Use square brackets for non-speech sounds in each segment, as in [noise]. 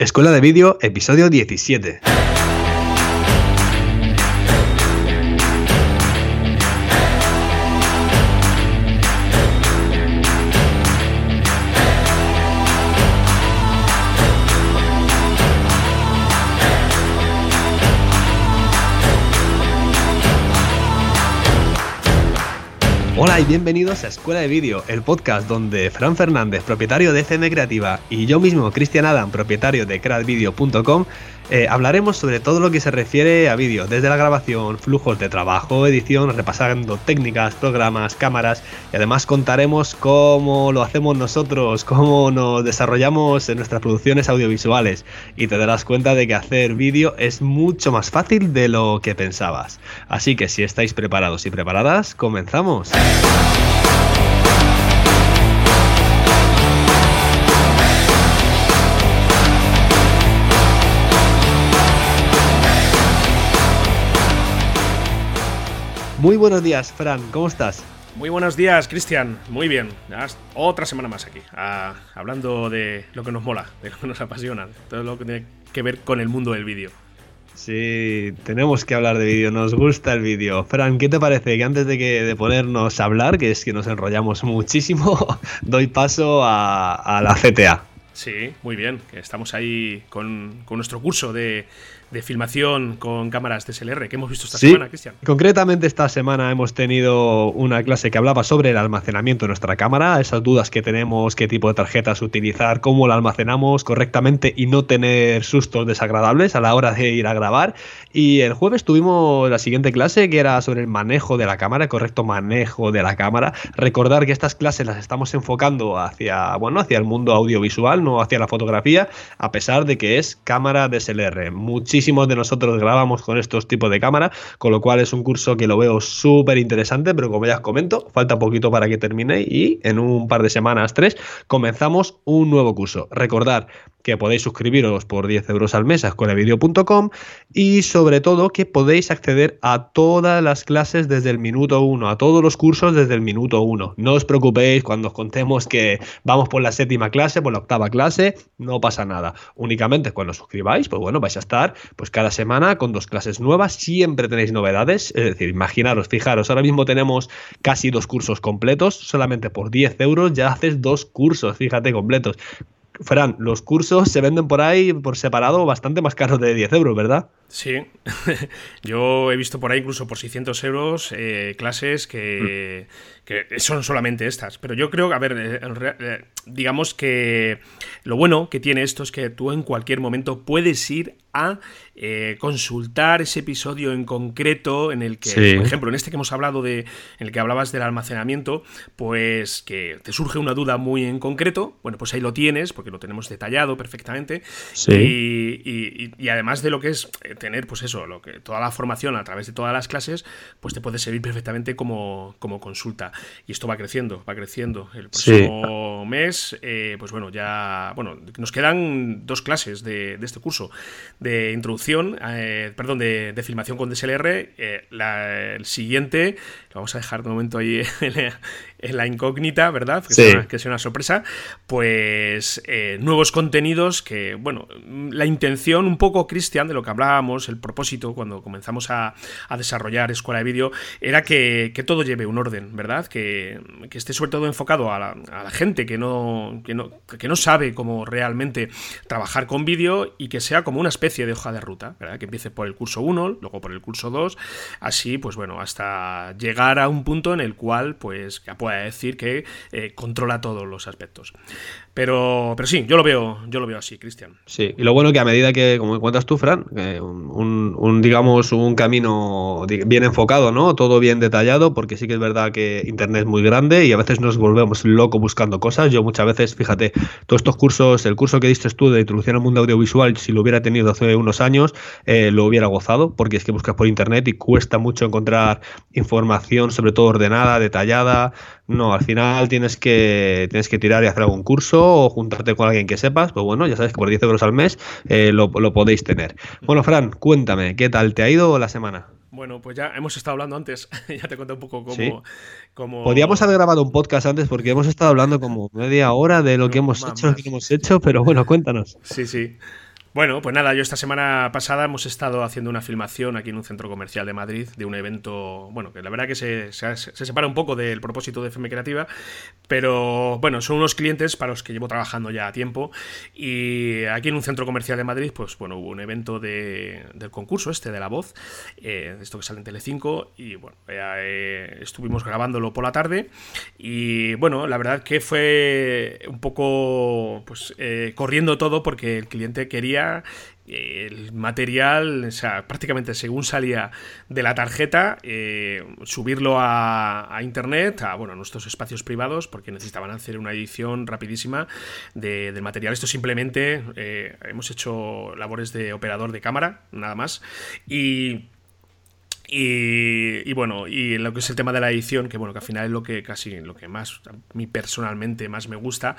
Escuela de Vídeo, episodio 17. Hola y bienvenidos a Escuela de Vídeo, el podcast donde Fran Fernández, propietario de FM Creativa, y yo mismo, Cristian Adam, propietario de crackvideo.com, eh, hablaremos sobre todo lo que se refiere a vídeo, desde la grabación, flujos de trabajo, edición, repasando técnicas, programas, cámaras y además contaremos cómo lo hacemos nosotros, cómo nos desarrollamos en nuestras producciones audiovisuales y te darás cuenta de que hacer vídeo es mucho más fácil de lo que pensabas. Así que si estáis preparados y preparadas, comenzamos. Muy buenos días, Fran, ¿cómo estás? Muy buenos días, Cristian. Muy bien. Otra semana más aquí, ah, hablando de lo que nos mola, [laughs] de lo que nos apasiona, todo lo que tiene que ver con el mundo del vídeo. Sí, tenemos que hablar de vídeo, nos gusta el vídeo. Fran, ¿qué te parece que antes de, que, de ponernos a hablar, que es que nos enrollamos muchísimo, [laughs] doy paso a, la CTA? Sí, muy bien, que estamos ahí con nuestro curso de, de filmación con cámaras DSLR que hemos visto esta semana, Cristian. Concretamente esta semana hemos tenido una clase que hablaba sobre el almacenamiento de nuestra cámara, esas dudas que tenemos, qué tipo de tarjetas utilizar, cómo la almacenamos correctamente y no tener sustos desagradables a la hora de ir a grabar. Y el jueves tuvimos la siguiente clase que era sobre el manejo de la cámara, el correcto manejo de la cámara. Recordar que estas clases las estamos enfocando hacia, bueno, hacia el mundo audiovisual, no hacia la fotografía, a pesar de que es cámara DSLR. Muchísimos de nosotros grabamos con estos tipos de cámara, con lo cual es un curso que lo veo súper interesante, pero como ya os comento, falta poquito para que termine y en un par de semanas, tres, comenzamos un nuevo curso. Recordar que podéis suscribiros por 10 euros al mes a escuelavideo.com y sobre todo que podéis acceder a todas las clases desde el minuto 1, a todos los cursos desde el minuto 1. No os preocupéis cuando os contemos que vamos por la séptima clase, por la octava clase, no pasa nada. Únicamente cuando os suscribáis, pues bueno, vais a estar pues cada semana con dos clases nuevas, siempre tenéis novedades, es decir, imaginaros, fijaros, ahora mismo tenemos casi dos cursos completos, solamente por 10 euros ya haces dos cursos, fíjate, completos. Fran, los cursos se venden por ahí por separado bastante más caros de 10 euros, ¿verdad? Sí, [laughs] yo he visto por ahí incluso por 600 euros eh, clases que, mm. que, son solamente estas. Pero yo creo que, a ver, eh, eh, digamos que lo bueno que tiene esto es que tú en cualquier momento puedes ir a consultar ese episodio en concreto en el que, por ejemplo, en este que hemos hablado de, en el que hablabas del almacenamiento, pues que te surge una duda muy en concreto, bueno, pues ahí lo tienes, porque lo tenemos detallado perfectamente. Sí. Y, y además de lo que es tener, pues eso, lo que, toda la formación a través de todas las clases, pues te puede servir perfectamente como, como consulta. Y esto va creciendo, va creciendo. El próximo mes, eh, pues bueno, ya, bueno, nos quedan dos clases de, este curso, de introducción, eh, perdón, de, filmación con DSLR. Eh, el siguiente, lo vamos a dejar de momento ahí [laughs] en la, incógnita, ¿verdad? Que, sea, que sea una sorpresa. Pues nuevos contenidos que, bueno, la intención un poco, Cristian, de lo que hablábamos el propósito cuando comenzamos a, desarrollar Escuela de Vídeo, era que, todo lleve un orden, ¿verdad? Que, esté sobre todo enfocado a la, gente que no, que no, que, no, sabe cómo realmente trabajar con vídeo y que sea como una especie de hoja de ruta, ¿verdad? Que empiece por el curso 1, luego por el curso 2, así, pues bueno, hasta llegar a un punto en el cual, pues, ya pueda decir que eh, controla todos los aspectos. Pero, pero sí, yo lo veo, yo lo veo así, Cristian. Sí, y lo bueno que a medida que, como cuentas tú, Fran, un, digamos, un camino bien enfocado, ¿no? Todo bien detallado, porque sí que es verdad que Internet es muy grande y a veces nos volvemos locos buscando cosas. Yo muchas veces, fíjate, todos estos cursos, el curso que diste tú de introducción al mundo audiovisual, si lo hubiera tenido hace unos años, eh, lo hubiera gozado, porque es que buscas por Internet y cuesta mucho encontrar información, sobre todo ordenada, detallada. No, al final tienes que, tienes que tirar y hacer algún curso o juntarte con alguien que sepas. Pues bueno, ya sabes que por 10 euros al mes eh, lo, podéis tener. Bueno, Fran, cuéntame, ¿qué tal te ha ido la semana? Bueno, pues ya hemos estado hablando antes, [laughs] ya te conté un poco cómo, Podríamos haber grabado un podcast antes porque hemos estado hablando como media hora de lo que hemos hecho, lo que hemos hecho, pero bueno, cuéntanos. Sí, sí. Bueno, pues nada, yo esta semana pasada hemos estado haciendo una filmación aquí en un centro comercial de Madrid de un evento, bueno, que la verdad que se, separa un poco del propósito de FM Creativa, pero bueno, son unos clientes para los que llevo trabajando ya a tiempo y aquí en un centro comercial de Madrid, pues bueno, hubo un evento del concurso este de la voz, eh, esto que sale en Telecinco y bueno, eh, estuvimos grabándolo por la tarde y bueno, la verdad que fue un poco pues eh, corriendo todo porque el cliente quería el material, o sea, prácticamente según salía de la tarjeta, eh, subirlo a, internet, a bueno, nuestros espacios privados, porque necesitaban hacer una edición rapidísima del material. Esto simplemente eh, hemos hecho labores de operador de cámara, nada más. Y y, bueno, y lo que es el tema de la edición, que bueno, que al final es lo que casi lo que más a mí personalmente más me gusta,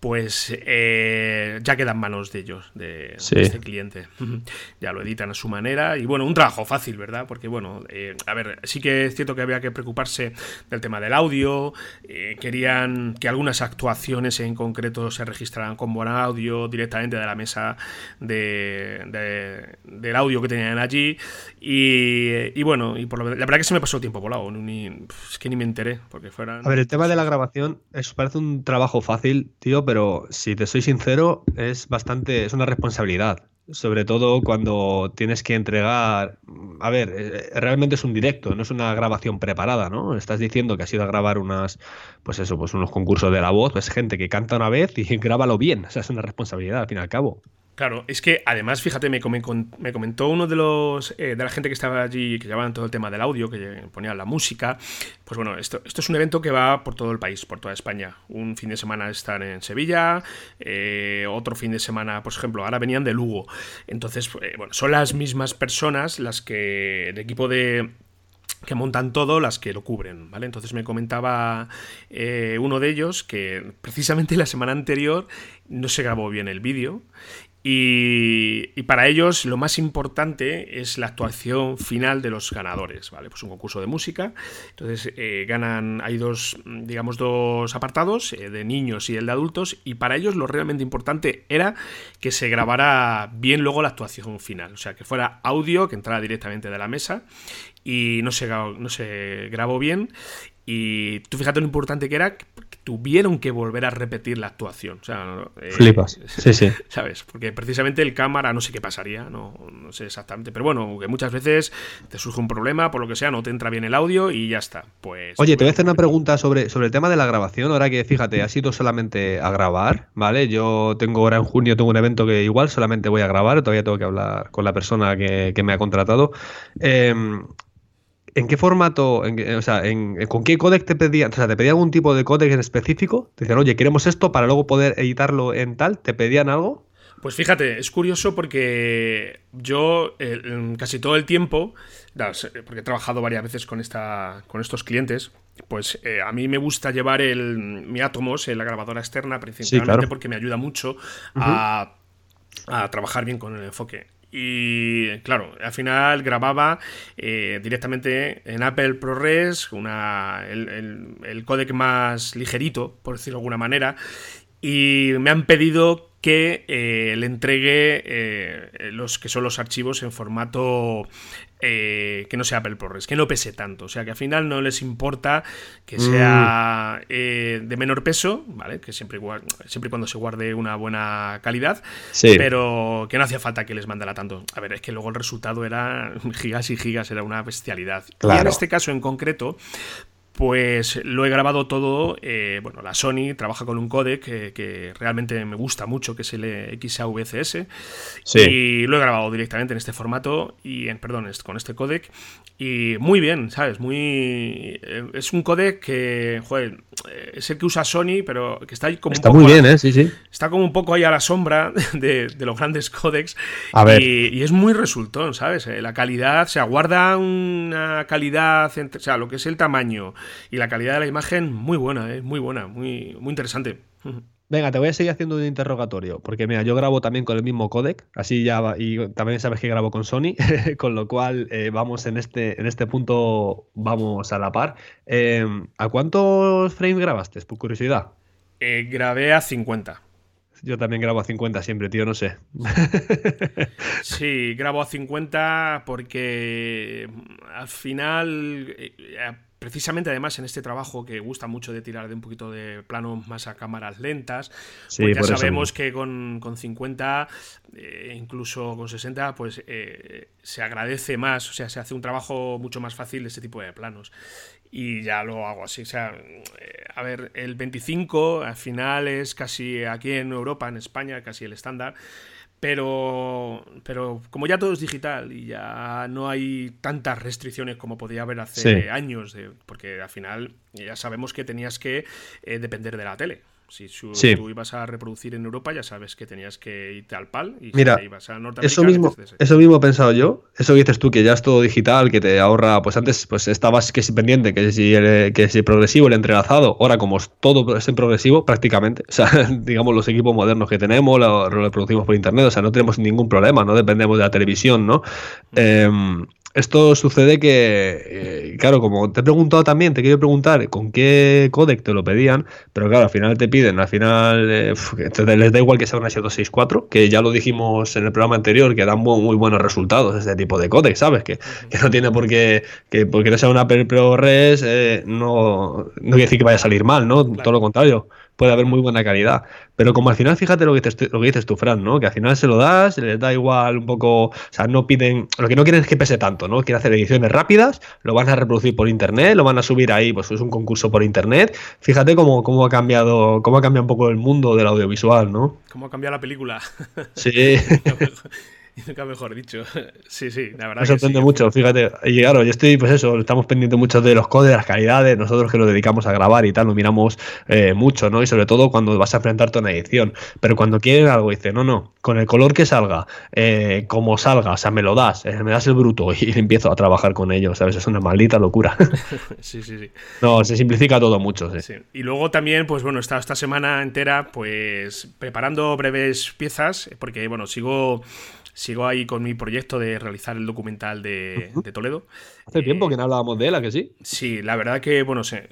pues eh, ya queda en manos de ellos, de, este cliente. [laughs] ya lo editan a su manera y bueno, un trabajo fácil, ¿verdad? Porque bueno, eh, a ver, sí que es cierto que había que preocuparse del tema del audio, eh, querían que algunas actuaciones en concreto se registraran con buen audio directamente de la mesa de, del audio que tenían allí y, bueno, y por lo, la verdad que se me pasó el tiempo volado, ni, es que ni me enteré, porque fueran... A ver, el tema de la grabación es, parece un trabajo fácil, tío, pero si te soy sincero, es bastante, es una responsabilidad. Sobre todo cuando tienes que entregar. A ver, eh, realmente es un directo, no es una grabación preparada, ¿no? Estás diciendo que has ido a grabar unas, pues eso, pues unos concursos de la voz, es gente que canta una vez y [laughs] grábalo bien. O sea, es una responsabilidad, al fin y al cabo. Claro, es que además, fíjate, me, comentó uno de los eh, de la gente que estaba allí, que llevaban todo el tema del audio, que ponían la música. Pues bueno, esto, esto es un evento que va por todo el país, por toda España. Un fin de semana están en Sevilla, eh, otro fin de semana, por ejemplo, ahora venían de Lugo. Entonces, eh, bueno, son las mismas personas las que el equipo de, que montan todo las que lo cubren, ¿vale? Entonces me comentaba uno de ellos que precisamente la semana anterior no se grabó bien el vídeo y, para ellos lo más importante es la actuación final de los ganadores, ¿vale? Pues un concurso de música. Entonces eh, ganan, hay dos, digamos, dos apartados, eh, de niños y el de adultos, y para ellos lo realmente importante era que se grabara bien luego la actuación final. O sea, que fuera audio, que entrara directamente de la mesa, y no se, no se grabó bien. Y tú fíjate lo importante que era tuvieron que volver a repetir la actuación. O sea, eh, Flipas. Sí, sí. [laughs] ¿Sabes? Porque precisamente el cámara, no sé qué pasaría, no, no, sé exactamente. Pero bueno, que muchas veces te surge un problema, por lo que sea, no te entra bien el audio y ya está. Pues. Oye, te voy a hacer una pregunta sobre, sobre el tema de la grabación. Ahora que fíjate, ha sido solamente a grabar, ¿vale? Yo tengo ahora en junio tengo un evento que igual solamente voy a grabar, todavía tengo que hablar con la persona que, que me ha contratado. Eh, ¿En qué formato, o sea, con qué codec te pedían? O sea, ¿te pedían algún tipo de codec en específico? Te decían, oye, queremos esto para luego poder editarlo en tal. ¿Te pedían algo? Pues fíjate, es curioso porque yo casi todo el tiempo, porque he trabajado varias veces con, esta, con estos clientes, pues eh, a mí me gusta llevar el, mi Atomos en la grabadora externa, principalmente porque me ayuda mucho a, a trabajar bien con el enfoque. Y claro, al final grababa eh, directamente en Apple ProRes, una, el, el, códec más ligerito, por decirlo de alguna manera, y me han pedido que eh, le entregue eh, los que son los archivos en formato eh, que no sea Apple ProRes, que no pese tanto. O sea, que al final no les importa que sea mm. de menor peso, ¿vale? Que siempre, siempre y cuando se guarde una buena calidad, pero que no hacía falta que les mandara tanto. A ver, es que luego el resultado era [laughs] gigas y gigas, era una bestialidad. Y en este caso en concreto, pues lo he grabado todo. Eh, bueno, la Sony trabaja con un codec que, realmente me gusta mucho, que es el XAVCS. Sí. Y lo he grabado directamente en este formato, y en, perdón, con este codec. Y muy bien, ¿sabes? Muy. Eh, es un codec que, joder, eh, es el que usa Sony, pero que está ahí como está muy bien, ¿eh? Sí, sí. Está como un poco ahí a la sombra [laughs] de, los grandes codecs. A ver. Y, es muy resultón, ¿sabes? La calidad, o sea, guarda una calidad, o sea, lo que es el tamaño y la calidad de la imagen muy buena, ¿eh? muy buena, muy, muy interesante. Venga, te voy a seguir haciendo un interrogatorio, porque mira, yo grabo también con el mismo codec, así ya va, y también sabes que grabo con Sony, [laughs] con lo cual eh, vamos en este, en este punto, vamos a la par. Em, ¿A cuántos frames grabaste, por curiosidad? Eh, grabé a 50. Yo también grabo a 50 siempre, tío, no sé. [laughs] Sí, grabo a 50 porque al final eh, precisamente además en este trabajo que gusta mucho de tirar de un poquito de plano más a cámaras lentas, pues ya sabemos que con, 50, eh, incluso con 60, pues eh, se agradece más, o sea, se hace un trabajo mucho más fácil este tipo de planos. Y ya lo hago así. O sea, eh, a ver, el 25 al final es casi aquí en Europa, en España, casi el estándar. Pero, pero como ya todo es digital y ya no hay tantas restricciones como podía haber hace años, porque al final ya sabemos que tenías que eh, depender de la tele. Si tú ibas a reproducir en Europa, ya sabes que tenías que irte al PAL y Mira, ibas a Norteamérica. Eso mismo, eso mismo he pensado yo. Eso dices tú, que ya es todo digital, que te ahorra. Pues antes pues estabas que si pendiente, que si, que si progresivo, el entrelazado. Ahora, como es todo es en progresivo, prácticamente. O sea, [laughs] digamos, los equipos modernos que tenemos, lo, reproducimos por internet. O sea, no tenemos ningún problema, no dependemos de la televisión, ¿no? Eh, esto sucede que, eh, claro, como te he preguntado también, te quiero preguntar con qué codec te lo pedían, pero claro, al final te piden, al final eh, les da igual que sea una 764, que ya lo dijimos en el programa anterior, que dan muy, buenos resultados este tipo de codec, ¿sabes? Que, no tiene por qué, que porque no sea una ProRes, eh, no, no quiere decir que vaya a salir mal, ¿no? Todo lo contrario puede haber muy buena calidad. Pero como al final, fíjate lo que, dices, lo que dices tú, Fran, ¿no? Que al final se lo das, les da igual un poco, o sea, no piden, lo que no quieren es que pese tanto, ¿no? Quieren hacer ediciones rápidas, lo van a reproducir por internet, lo van a subir ahí, pues es un concurso por internet. Fíjate cómo, cómo ha cambiado, cómo ha cambiado un poco el mundo del audiovisual, ¿no? Cómo ha cambiado la película. Sí. [laughs] [laughs] Nunca mejor dicho. [laughs] Sí, sí, la verdad. Me sorprende mucho, fíjate. Y claro, yo estoy, pues eso, estamos pendientes mucho de los codes, de las calidades, nosotros que nos dedicamos a grabar y tal, lo miramos eh, mucho, ¿no? Y sobre todo cuando vas a enfrentarte a una edición. Pero cuando quieren algo, dice, no, no, con el color que salga, eh, como salga, o sea, me lo das, eh, me das el bruto [laughs] y empiezo a trabajar con ello, ¿sabes? Es una maldita locura. sí, sí, sí. No, se simplifica todo mucho, sí. Y luego también, pues bueno, esta, esta semana entera, pues preparando breves piezas, porque, bueno, sigo sigo ahí con mi proyecto de realizar el documental de, Toledo. Hace tiempo que no hablábamos de él, ¿a que sí? Sí, la verdad que, bueno, se,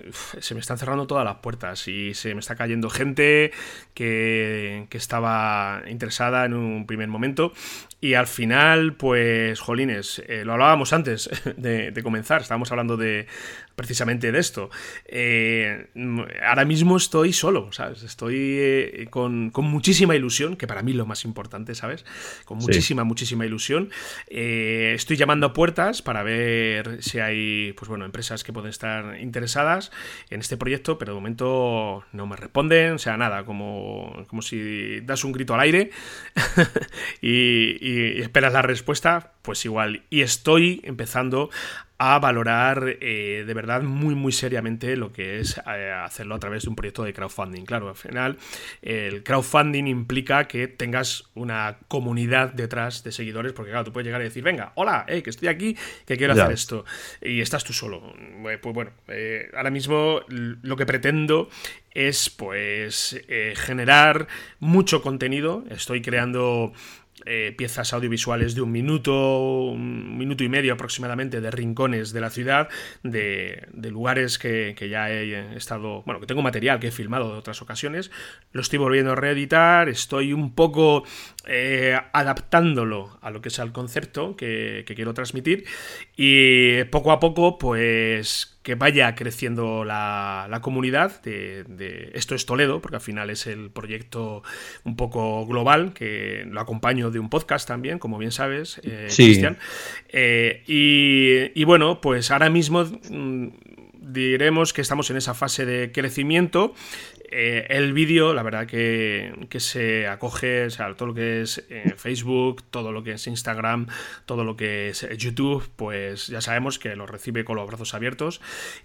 me están cerrando todas las puertas y se me está cayendo gente que, estaba interesada en un primer momento y al final, pues, jolines, eh, lo hablábamos antes [laughs] de, comenzar, estábamos hablando de precisamente de esto. Eh, ahora mismo estoy solo, ¿sabes? Estoy eh, con, muchísima ilusión, que para mí es lo más importante, ¿sabes? Con muchísima, muchísima ilusión. estoy llamando a puertas para ver si hay, pues bueno, empresas que pueden estar interesadas en este proyecto, pero de momento no me responden, o sea, nada, como, como si das un grito al aire [laughs] y y esperas la respuesta, pues igual. Y estoy empezando a valorar eh, de verdad muy muy seriamente lo que es eh, hacerlo a través de un proyecto de crowdfunding. Claro, al final el crowdfunding implica que tengas una comunidad detrás de seguidores, porque claro, tú puedes llegar y decir, venga, hola, eh, que estoy aquí, que quiero hacer esto, y estás tú solo. Pues bueno, ahora mismo lo que pretendo es pues generar mucho contenido, estoy creando eh, piezas audiovisuales de un minuto, un minuto y medio aproximadamente de rincones de la ciudad, de, lugares que, ya he estado, bueno, que tengo material que he filmado de otras ocasiones, lo estoy volviendo a reeditar, estoy un poco eh, adaptándolo a lo que es el concepto que, que quiero transmitir y poco a poco pues que vaya creciendo la, comunidad de, Esto es Toledo, porque al final es el proyecto un poco global, que lo acompaño de un podcast también, como bien sabes, eh, Cristian. Eh, y, bueno, pues ahora mismo mm, diremos que estamos en esa fase de crecimiento eh, el vídeo, la verdad que, se acoge, o sea, todo lo que es eh, Facebook, todo lo que es Instagram, todo lo que es eh, YouTube, pues ya sabemos que lo recibe con los brazos abiertos.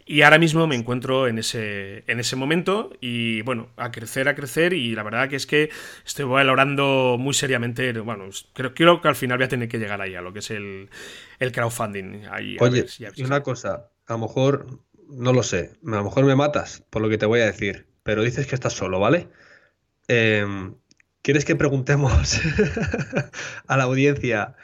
Y ahora mismo me encuentro en ese, en ese momento y bueno, a crecer, a crecer. Y la verdad que es que estoy valorando muy seriamente, bueno, creo, creo que al final voy a tener que llegar ahí a lo que es el, crowdfunding. Oye, y una cosa, a lo mejor, no lo sé, a lo mejor me matas por lo que te voy a decir pero dices que estás solo, ¿vale? Em, ¿Quieres que preguntemos [laughs] a la audiencia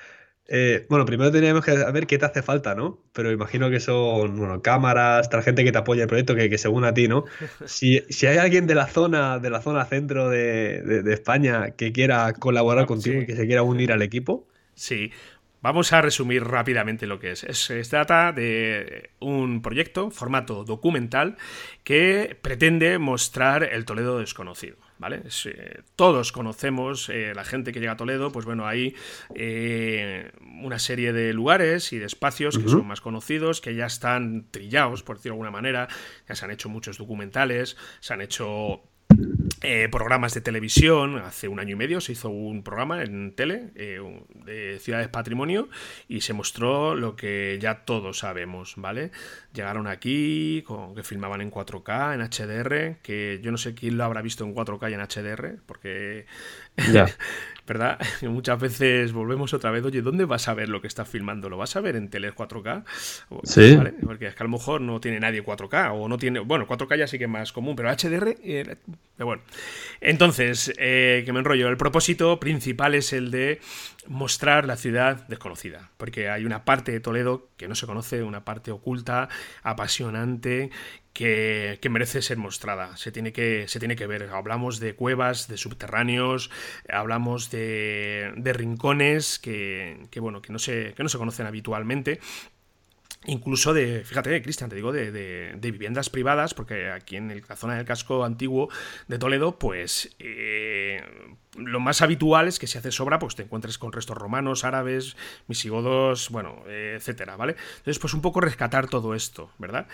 Eh, bueno, primero teníamos que saber qué te hace falta, ¿no? Pero imagino que son bueno, cámaras, tal gente que te apoya el proyecto, que, según a ti, ¿no? [laughs] Si, hay alguien de la zona, de la zona centro de, España que quiera colaborar ah, contigo y que se quiera unir al equipo. Sí, Vamos a resumir rápidamente lo que es. Se trata de un proyecto, formato documental, que pretende mostrar el Toledo desconocido. ¿Vale? Eh, todos conocemos eh, la gente que llega a Toledo, pues bueno, hay eh, una serie de lugares y de espacios que son más conocidos, que ya están trillados, por decirlo de alguna manera, ya se han hecho muchos documentales, se han hecho eh, programas de televisión. Hace un año y medio se hizo un programa en tele eh, de Ciudades Patrimonio y se mostró lo que ya todos sabemos, ¿vale? Llegaron aquí, con, que filmaban en 4K, en HDR, que yo no sé quién lo habrá visto en 4K y en HDR, porque ya. [laughs] ¿verdad? [laughs] Muchas veces volvemos otra vez, oye, ¿dónde vas a ver lo que estás filmando? ¿Lo vas a ver en tele 4K? Sí. Porque es que a lo mejor no tiene nadie 4K o no tiene, bueno, 4K ya sí que es más común, pero HDR, eh, bueno. Entonces, eh, que me enrollo, el propósito principal es el de mostrar la ciudad desconocida, porque hay una parte de Toledo que no se conoce, una parte oculta, apasionante, que, merece ser mostrada. Se tiene, que, se tiene que ver. Hablamos de cuevas, de subterráneos, hablamos de, de rincones que, que, bueno, que, no se, que no se conocen habitualmente incluso de, fíjate, Cristian, te digo, de, de, viviendas privadas, porque aquí en la zona del casco antiguo de Toledo, pues eh, lo más habitual es que si haces obra, pues te encuentres con restos romanos, árabes, misigodos, bueno, etcétera, ¿vale? Entonces, pues un poco rescatar todo esto, ¿verdad?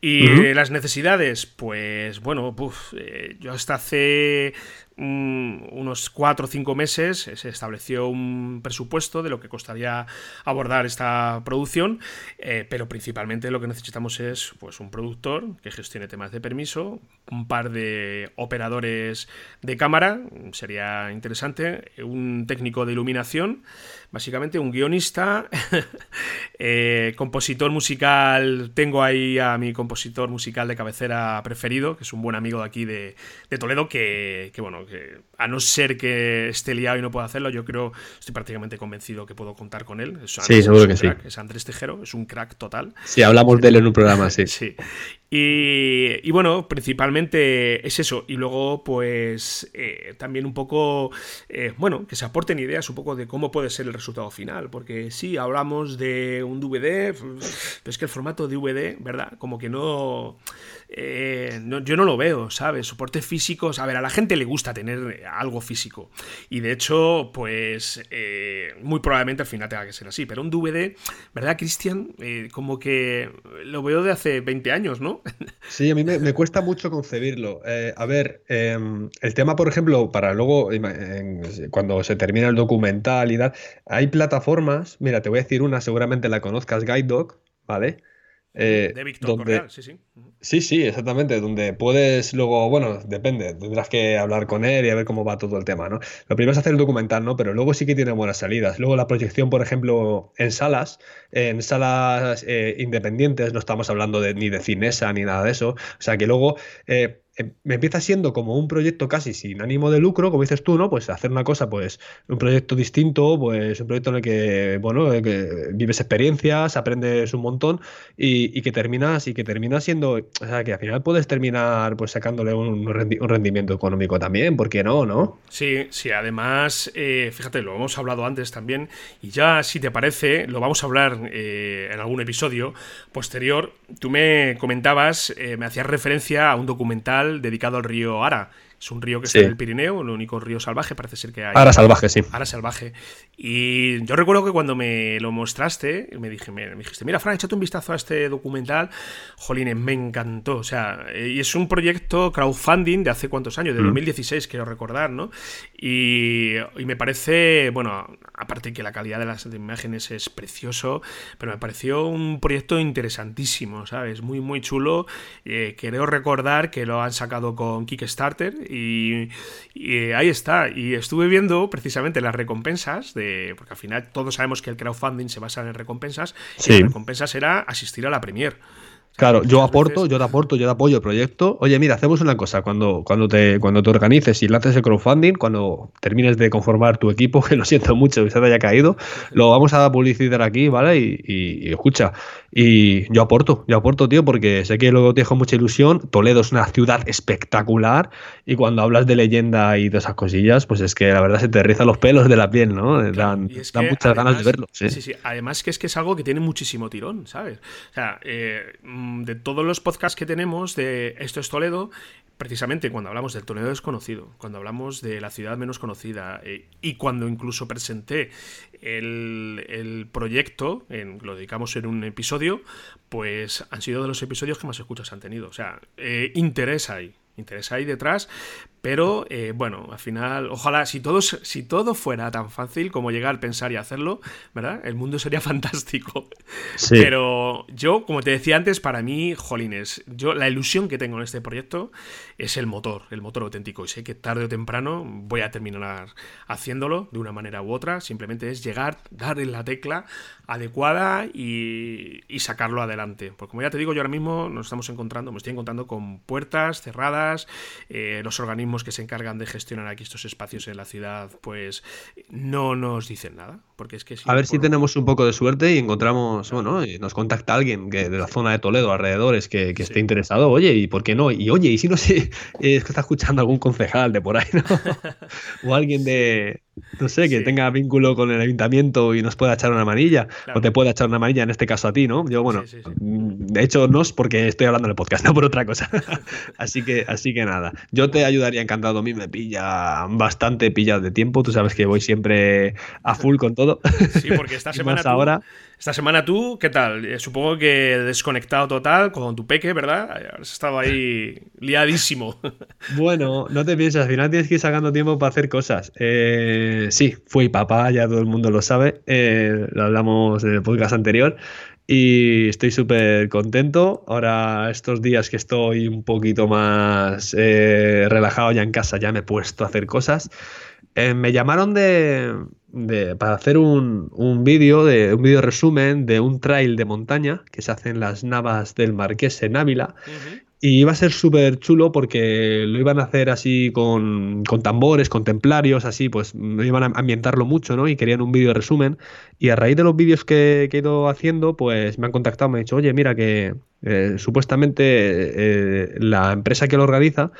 Y las necesidades, pues bueno, eh, yo hasta hace unos cuatro o cinco meses se estableció un presupuesto de lo que costaría abordar esta producción, eh, pero principalmente lo que necesitamos es pues, un productor que gestione temas de permiso, un par de operadores de cámara, sería interesante, un técnico de iluminación, básicamente un guionista, [laughs] eh, compositor musical, tengo ahí a mi compositor musical de cabecera preferido, que es un buen amigo de aquí de, Toledo, que, bueno, que a no ser que esté liado y no pueda hacerlo, yo creo, estoy prácticamente convencido que puedo contar con él. Es, sí, seguro que sí. Es Andrés Tejero, es un crack total. Sí, hablamos de él en un programa, sí. [laughs] sí. Y, bueno, principalmente es eso. Y luego, pues eh, también un poco, eh, bueno, que se aporten ideas un poco de cómo puede ser el resultado final. Porque sí, hablamos de un DVD, pero es que el formato DVD, ¿verdad? Como que no, eh, yo no lo veo, ¿sabes? Soporte físicos. A ver, a la gente le gusta tener algo físico. Y de hecho, pues muy probablemente al final tenga que ser así. Pero un DVD, ¿verdad, Cristian? como que lo veo de hace 20 años, ¿no? [laughs] Sí, a mí me, cuesta mucho concebirlo. Eh, a ver, em, el tema, por ejemplo, para luego, cuando se termina el documental y tal, hay plataformas, mira, te voy a decir una, seguramente la conozcas, Guide Dog, ¿vale? Eh, de Víctor Correal, sí, sí. Sí, sí, exactamente, donde puedes luego, bueno, depende, tendrás que hablar con él y a ver cómo va todo el tema, ¿no? Lo primero es hacer el documental, ¿no? Pero luego sí que tiene buenas salidas. Luego la proyección, por ejemplo, en salas, en salas eh, independientes, no estamos hablando de, ni de cinesa ni nada de eso. O sea que luego... Eh, empieza siendo como un proyecto casi sin ánimo de lucro, como dices tú, ¿no? Pues hacer una cosa, pues un proyecto distinto, pues un proyecto en el que, bueno, que vives experiencias, aprendes un montón y, que terminas y que terminas siendo, o sea, que al final puedes terminar pues sacándole un, rendimiento económico también, ¿por qué no, no? Sí, sí, además, eh, fíjate, lo hemos hablado antes también y ya, si te parece, lo vamos a hablar eh, en algún episodio posterior. Tú me comentabas, eh, me hacías referencia a un documental dedicado al río Ara. Es un río que está en el Pirineo, el único río salvaje, parece ser que hay. Ara salvaje, sí. Ara salvaje. Y yo recuerdo que cuando me lo mostraste, me, dije, me, dijiste, mira, Fran, échate un vistazo a este documental. Jolines, me encantó. O sea, eh, y es un proyecto crowdfunding de hace cuántos años, de 2016, mm. quiero recordar, ¿no? Y, me parece, bueno, aparte que la calidad de las imágenes es precioso, pero me pareció un proyecto interesantísimo, ¿sabes? Muy, muy chulo. Eh, creo recordar que lo han sacado con Kickstarter y, eh, ahí está. Y estuve viendo precisamente las recompensas, de porque al final todos sabemos que el crowdfunding se basa en recompensas, y las recompensas era asistir a la premier. Claro, yo aporto, yo te aporto, yo te apoyo el proyecto. Oye, mira, hacemos una cosa. Cuando, cuando, te, cuando te organices y lances el crowdfunding, cuando termines de conformar tu equipo, [laughs] que lo siento mucho que se te haya caído, lo vamos a publicitar aquí, ¿vale? Y, escucha, y yo aporto, yo aporto, tío, porque sé que luego te dejo mucha ilusión. Toledo es una ciudad espectacular y cuando hablas de leyenda y de esas cosillas, pues es que la verdad se te rizan los pelos de la piel, ¿no? dan, muchas ganas de verlo. Sí. sí, sí. Además que es que es algo que tiene muchísimo tirón, ¿sabes? O sea, eh, Mm, de todos los podcasts que tenemos de Esto es Toledo, precisamente cuando hablamos del Toledo desconocido, cuando hablamos de la ciudad menos conocida eh, y cuando incluso presenté el, proyecto, en, lo dedicamos en un episodio, pues han sido de los episodios que más escuchas han tenido. O sea, eh, interés hay interés ahí detrás, pero eh, bueno, al final, ojalá, si todo, si todo fuera tan fácil como llegar, pensar y hacerlo, ¿verdad? El mundo [laughs] sería fantástico. Pero yo, como te decía antes, para mí, jolines, yo la ilusión que tengo en este proyecto es el motor, el motor auténtico. Y sé que tarde o temprano voy a terminar haciéndolo de una manera u otra. Simplemente es llegar, darle la tecla adecuada y, y sacarlo adelante. Porque como ya te digo, yo ahora mismo nos estamos encontrando, me estoy encontrando con puertas cerradas, eh, los organismos que se encargan de gestionar aquí estos espacios en la ciudad, pues no nos dicen nada. Porque es que a ver si tenemos un poco de suerte y encontramos, bueno, y nos contacta alguien que de la zona de Toledo, alrededores, que, que esté interesado. Oye, ¿y por qué no? Y oye, y si no sé, [laughs] es que está escuchando algún concejal de por ahí, ¿no? [laughs] o alguien de, no sé, que tenga vínculo con el ayuntamiento y nos pueda echar una manilla, o te pueda echar una manilla, en este caso a ti, ¿no? Yo, bueno, mm, de hecho no es porque estoy hablando en el podcast, [laughs] no por otra cosa. así, que, así que nada, yo te ayudaría encantado, a mí me pilla bastante pillado de tiempo, tú sabes que voy siempre a full con todo. Sí, porque esta [laughs] semana... ahora... Esta semana tú, ¿qué tal? Eh, supongo que desconectado total con tu peque, ¿verdad? Has estado ahí liadísimo. [laughs] Bueno, no te pienses, al final tienes que ir sacando tiempo para hacer cosas. Eh, sí, fui papá, ya todo el mundo lo sabe, eh, lo hablamos en el podcast anterior y estoy súper contento. Ahora, estos días que estoy un poquito más relajado ya en casa, ya me he puesto a hacer cosas. Me llamaron de, para hacer un, un vídeo, de un vídeo resumen de un trail de montaña que se hace en las Navas del Marqués en Ávila. Y iba a ser súper chulo porque lo iban a hacer así con, con, tambores, con templarios, así, pues iban a ambientarlo mucho, ¿no? Y querían un vídeo resumen. Y a raíz de los vídeos que, he ido haciendo, pues me han contactado, me han dicho, oye, mira que eh, supuestamente eh, la empresa que lo organiza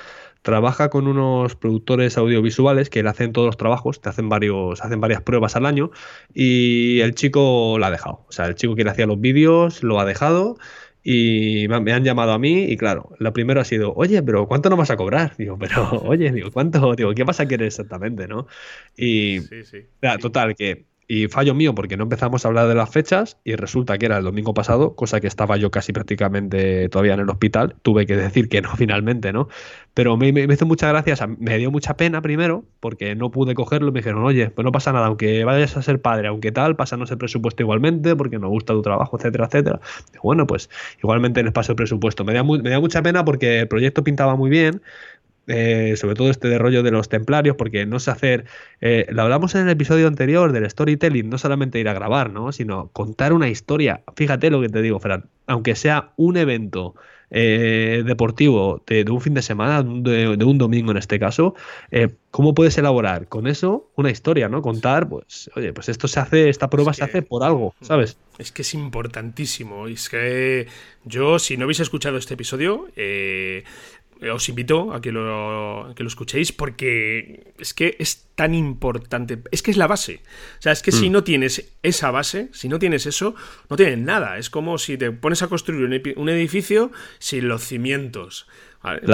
trabaja con unos productores audiovisuales que le hacen todos los trabajos, te hacen varios, hacen varias pruebas al año y el chico lo ha dejado. O sea, el chico que le hacía los vídeos lo ha dejado y me han llamado a mí y claro, lo primero ha sido, oye, pero ¿cuánto nos vas a cobrar? Digo, pero [laughs] oye, digo, ¿cuánto? Digo, ¿qué vas a querer exactamente? ¿no? Y sí, sí, total, que y fallo mío porque no empezamos a hablar de las fechas y resulta que era el domingo pasado, cosa que estaba yo casi prácticamente todavía en el hospital. Tuve que decir que no [laughs] finalmente, ¿no? Pero me, hizo muchas gracias, me dio mucha pena primero porque no pude cogerlo. Me dijeron, oye, pues no pasa nada, aunque vayas a ser padre, aunque tal, pásanos el presupuesto igualmente porque nos gusta tu trabajo, etcétera, etcétera. bueno, pues igualmente les paso el presupuesto. Me da, me da mucha pena porque el proyecto pintaba muy bien, eh, sobre todo este de rollo de los templarios, porque no sé hacer, eh, lo hablamos en el episodio anterior del storytelling, no solamente ir a grabar, ¿no? sino contar una historia. Fíjate lo que te digo, Fran, aunque sea un evento eh, deportivo de, un fin de semana, de, un domingo en este caso, ¿cómo puedes elaborar con eso una historia, ¿no? Contar, pues, oye, pues esto se hace, esta prueba se hace por algo, ¿sabes? Es que es importantísimo. Es que yo, si no habéis escuchado este episodio, eh, os invito a que lo, que lo escuchéis porque es que es tan importante. Es que es la base. O sea, es que si mm. no tienes esa base, si no tienes eso, no tienes nada. Es como si te pones a construir un edificio sin los cimientos.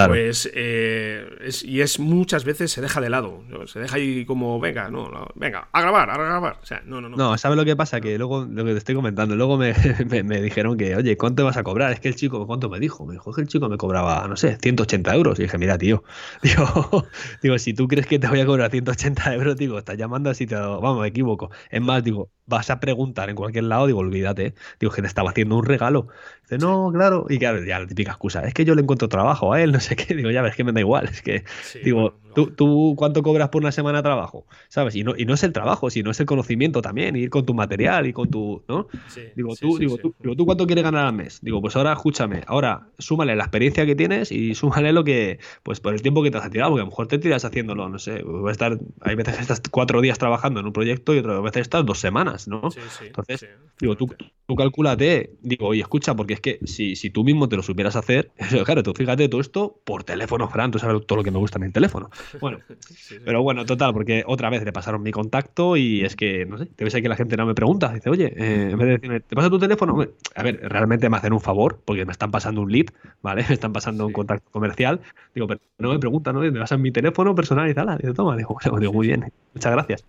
Pues, eh, y es muchas veces se deja de lado, se deja ahí como, venga, no, venga, a grabar, a grabar. O sea, no, no, no. No, ¿sabes lo que pasa? Que luego, lo que te estoy comentando, luego [laughs] me, me, dijeron que, oye, ¿cuánto vas a cobrar? Es que el chico, ¿cuánto me dijo? Me dijo que el chico me cobraba, no sé, 180 euros. Y dije, mira, tío, [laughs] digo, digo, si tú crees que te voy a cobrar 180 euros, digo, estás llamando así, te, vamos, me equivoco. Es más, digo, vas a preguntar en cualquier lado, digo, olvídate, digo, que te estaba haciendo un regalo. Dice, no, claro, y claro, ya la típica excusa, es que yo le encuentro trabajo a él, [laughs] no sé qué, digo, ya ves que me da igual, es que, digo, ¿Tú, ¿Tú, cuánto cobras por una semana de trabajo? ¿Sabes? Y no, y no es el trabajo, sino es el conocimiento también, ir con tu material y con tu. ¿No? digo, tú, digo, tú, digo, ¿tú cuánto quieres ganar al mes? Digo, pues ahora escúchame, ahora súmale la experiencia que tienes y súmale lo que. Pues por el tiempo que te has tirado, porque a lo mejor te tiras haciéndolo, no sé, a estar, hay veces que estás cuatro días trabajando en un proyecto y otras veces estás dos semanas, ¿no? Entonces, digo, tú, tú calculate, digo, oye, escucha, porque es que si, si tú mismo te lo supieras hacer, [laughs] claro, tú fíjate todo esto por teléfono, Fran, tú sabes todo lo que me gusta en el teléfono. Bueno, [laughs] pero bueno, total, porque otra vez le pasaron mi contacto y es que, no sé, te ves que la gente no me pregunta, dice, oye, eh, en vez de decirme, ¿te pasa tu teléfono? A ver, realmente me hacen un favor, porque me están pasando un lead, ¿vale? [laughs] Me están pasando un contacto comercial, digo, pero no me preguntan, ¿no? Me pasan mi teléfono personal y tal, [laughs] digo, toma, digo, digo, muy bien, muchas gracias.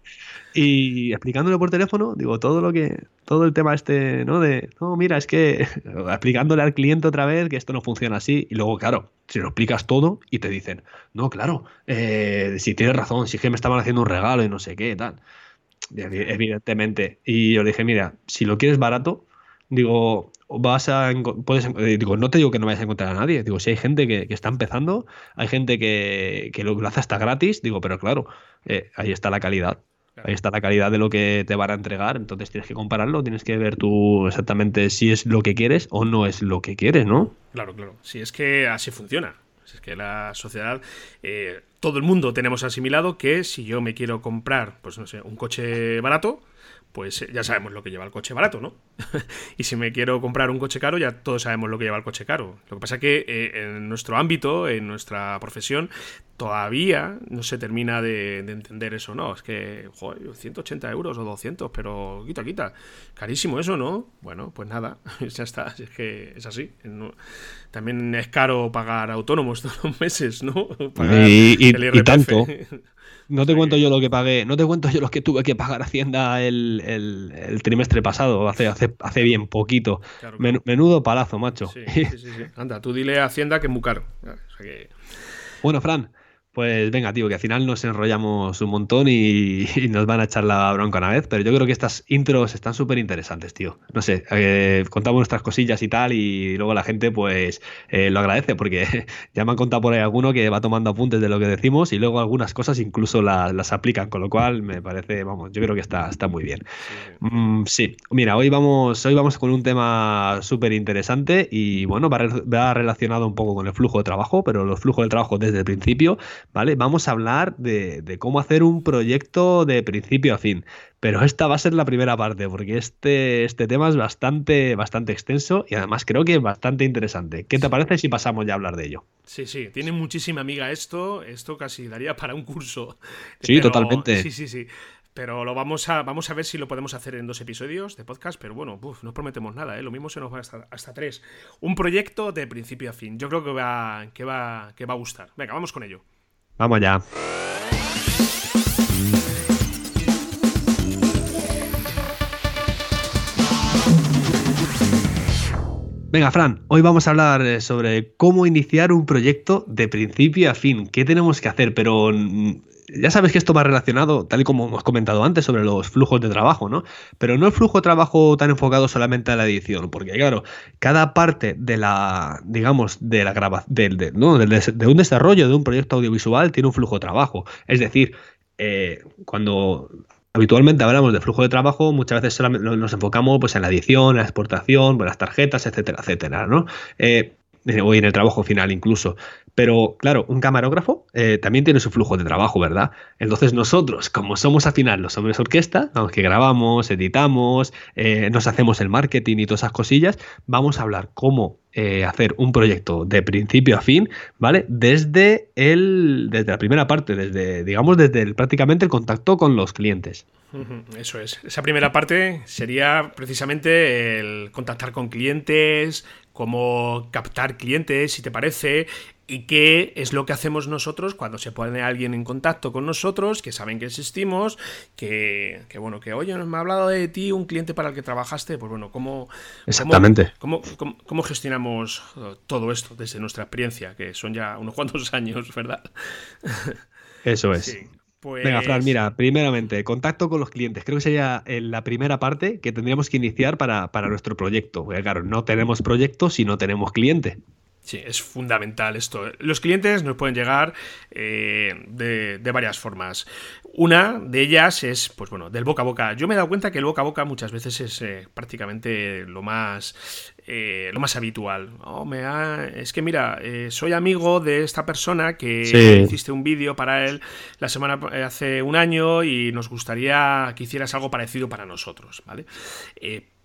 Y explicándole por teléfono, digo, todo lo que, todo el tema este, ¿no? De, no, mira, es que [laughs] explicándole al cliente otra vez que esto no funciona así. Y luego, claro, si lo explicas todo y te dicen, no, claro, eh, si tienes razón, si es que me estaban haciendo un regalo y no sé qué, tal. Evidentemente. Y yo le dije, mira, si lo quieres barato, digo, vas a puedes, eh, digo, no te digo que no vayas a encontrar a nadie, digo, si hay gente que, está empezando, hay gente que, que, lo, hace hasta gratis, digo, pero claro, eh, ahí está la calidad. Ahí está la calidad de lo que te van a entregar, entonces tienes que compararlo, tienes que ver tú exactamente si es lo que quieres o no es lo que quieres, ¿no? Claro, claro. Si es que así funciona. Si es que la sociedad, eh, todo el mundo tenemos asimilado que si yo me quiero comprar, pues no sé, un coche barato, pues eh, ya sabemos lo que lleva el coche barato, ¿no? [laughs] y si me quiero comprar un coche caro, ya todos sabemos lo que lleva el coche caro. Lo que pasa es que eh, en nuestro ámbito, en nuestra profesión, todavía no se termina de, entender eso, ¿no? Es que, joder, 180 euros o 200, pero quita, quita. Carísimo eso, ¿no? Bueno, pues nada, [laughs] ya está, es que es así. también es caro pagar autónomos todos los meses, ¿no? [laughs] y, y tanto. [laughs] No te cuento yo lo que pagué, no te cuento yo lo que tuve que pagar Hacienda el, trimestre pasado, hace, hace, hace bien poquito. menudo palazo, macho. Sí, sí, sí, Anda, tú dile a Hacienda que es muy caro. Bueno, Fran, pues venga, tío, que al final nos enrollamos un montón [laughs] y, nos van a echar la bronca una vez, pero yo creo que estas intros están súper interesantes, tío. No sé, eh, contamos nuestras cosillas y tal y luego la gente pues eh, lo agradece porque [laughs] ya me han contado por ahí alguno que va tomando apuntes de lo que decimos y luego algunas cosas incluso las aplican, con lo cual me parece, vamos, yo creo que está, está muy bien. Mm, sí, mira, hoy vamos, hoy vamos con un tema súper interesante y bueno, va, va relacionado un poco con el flujo de trabajo, pero los flujos de trabajo desde el principio ¿vale? Vamos a hablar de, cómo hacer un proyecto de principio a fin. Pero esta va a ser la primera parte, porque este, este tema es bastante, bastante extenso y además creo que es bastante interesante. ¿Qué te parece si pasamos ya a hablar de ello? Sí, sí, tiene muchísima amiga esto. Esto casi daría para un curso. Sí, totalmente. Sí, sí, sí. Pero lo vamos a, vamos a ver si lo podemos hacer en dos episodios de podcast, pero bueno, no prometemos nada, ¿eh? lo mismo se nos va hasta, hasta tres. Un proyecto de principio a fin. Yo creo que va, que, va, que va a gustar. Venga, vamos con ello. Vamos allá. Venga, Fran, hoy vamos a hablar eh, sobre cómo iniciar un proyecto de principio a fin. ¿Qué tenemos que hacer? Pero mm, ya sabes que esto va relacionado, tal y como hemos comentado antes, sobre los flujos de trabajo, ¿no? Pero no el flujo de trabajo tan enfocado solamente a la edición, porque claro, cada parte de la, digamos, de la grabación, de, un desarrollo de un proyecto audiovisual tiene un flujo de trabajo. Es decir, eh, cuando habitualmente hablamos de flujo de trabajo, muchas veces nos enfocamos pues, en la edición, en la exportación, en las tarjetas, etcétera, etcétera, ¿no? Eh, o en el trabajo final incluso. Pero claro, un camarógrafo eh, también tiene su flujo de trabajo, ¿verdad? Entonces nosotros, como somos al final los hombres orquesta, aunque grabamos, editamos, eh, nos hacemos el marketing y todas esas cosillas, vamos a hablar cómo eh, hacer un proyecto de principio a fin, ¿vale? Desde, el, desde la primera parte, desde, digamos, desde prácticamente el contacto con los clientes. Eso es. Esa primera parte sería precisamente el contactar con clientes, cómo captar clientes, si te parece, y qué es lo que hacemos nosotros cuando se pone alguien en contacto con nosotros, que saben que existimos, que, bueno, que oye, me ha hablado de ti un cliente para el que trabajaste, pues bueno, ¿cómo, Exactamente. cómo, cómo, gestionamos uh, todo esto desde nuestra experiencia, que son ya unos cuantos [laughs] años, ¿verdad? Eso es. Venga, Fran, mira, primeramente, contacto con los clientes. Creo que sería eh, la primera parte que tendríamos que iniciar para, para nuestro proyecto. Porque claro, no tenemos proyecto si no tenemos cliente. Sí, es fundamental esto. Los clientes nos pueden llegar eh, de, varias formas. Una de ellas es, pues bueno, del boca a boca. Yo me he dado cuenta que el boca a boca muchas veces es eh, prácticamente lo más, eh, lo más habitual. Oh, me es que mira, soy amigo de esta persona que hiciste un vídeo para él la semana hace un año y nos gustaría que hicieras algo parecido para nosotros, ¿vale?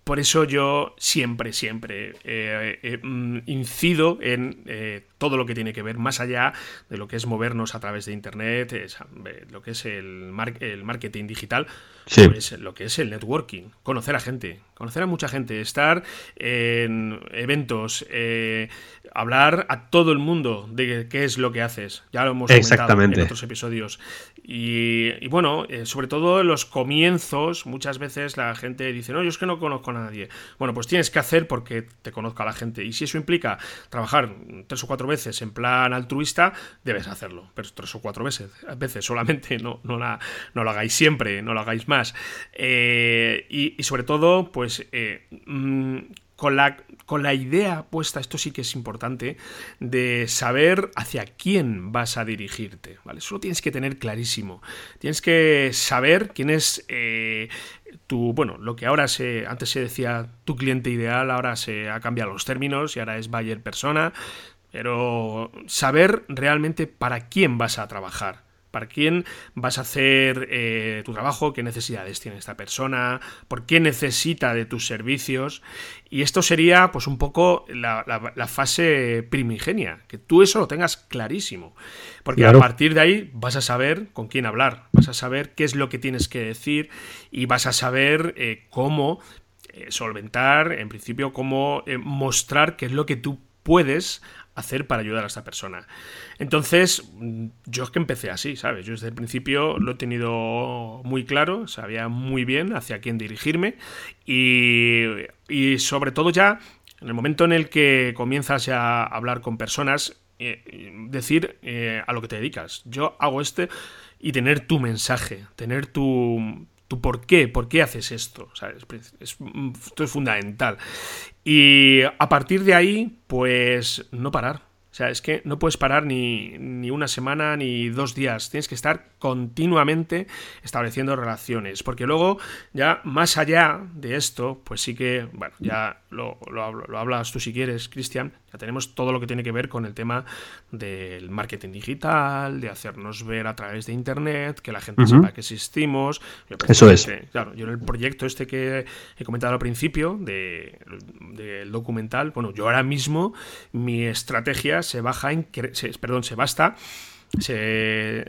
Por eso yo siempre, siempre eh, eh, mm, incido en eh, todo lo que tiene que ver más allá de lo que es movernos a través de Internet, lo que es el, el marketing digital, pues, lo que es el networking, conocer a gente, conocer a mucha gente, estar en eventos, hablar a todo el mundo de qué es lo que haces. Ya lo hemos comentado en otros episodios. Y, bueno, eh, sobre todo en los comienzos, muchas veces la gente dice, no, yo es que no conozco a nadie. Bueno, pues tienes que hacer porque te conozca la gente. Y si eso implica trabajar tres o cuatro veces en plan altruista, debes hacerlo. Pero tres o cuatro veces, veces solamente, no, no, la, no lo hagáis siempre, no lo hagáis más. Eh, y, sobre todo, pues eh, mm, con la, con la idea puesta, esto sí que es importante, de saber hacia quién vas a dirigirte, ¿vale? Eso lo tienes que tener clarísimo. Tienes que saber quién es eh, tu, bueno, lo que ahora se, antes se decía tu cliente ideal, ahora se ha cambiado los términos y ahora es buyer persona, pero saber realmente para quién vas a trabajar para quién vas a hacer eh, tu trabajo, qué necesidades tiene esta persona, por qué necesita de tus servicios. Y esto sería pues un poco la, fase primigenia, que tú eso lo tengas clarísimo. Porque a partir de ahí vas a saber con quién hablar, vas a saber qué es lo que tienes que decir y vas a saber eh, cómo eh, solventar, en principio, cómo mostrar qué es lo que tú puedes hacer para ayudar a esta persona. Entonces, yo es que empecé así, ¿sabes? Yo desde el principio lo he tenido muy claro, sabía muy bien hacia quién dirigirme y, y sobre todo ya en el momento en el que comienzas a hablar con personas, eh, decir eh, a lo que te dedicas. Yo hago este y tener tu mensaje, tener tu, tu por qué, por qué haces esto. esto es fundamental. Y a partir de ahí, pues no parar. O sea, es que no puedes parar ni, ni, una semana ni dos días. Tienes que estar continuamente estableciendo relaciones. Porque luego, ya más allá de esto, pues sí que, bueno, ya lo, lo hablas tú si quieres, Cristian, ya tenemos todo lo que tiene que ver con el tema del marketing digital, de hacernos ver a través de Internet, que la gente sepa que existimos. Eso es. Claro, yo en el proyecto este que he comentado al principio, del de, documental, bueno, yo ahora mismo mi estrategia se baja en, perdón, se basta se,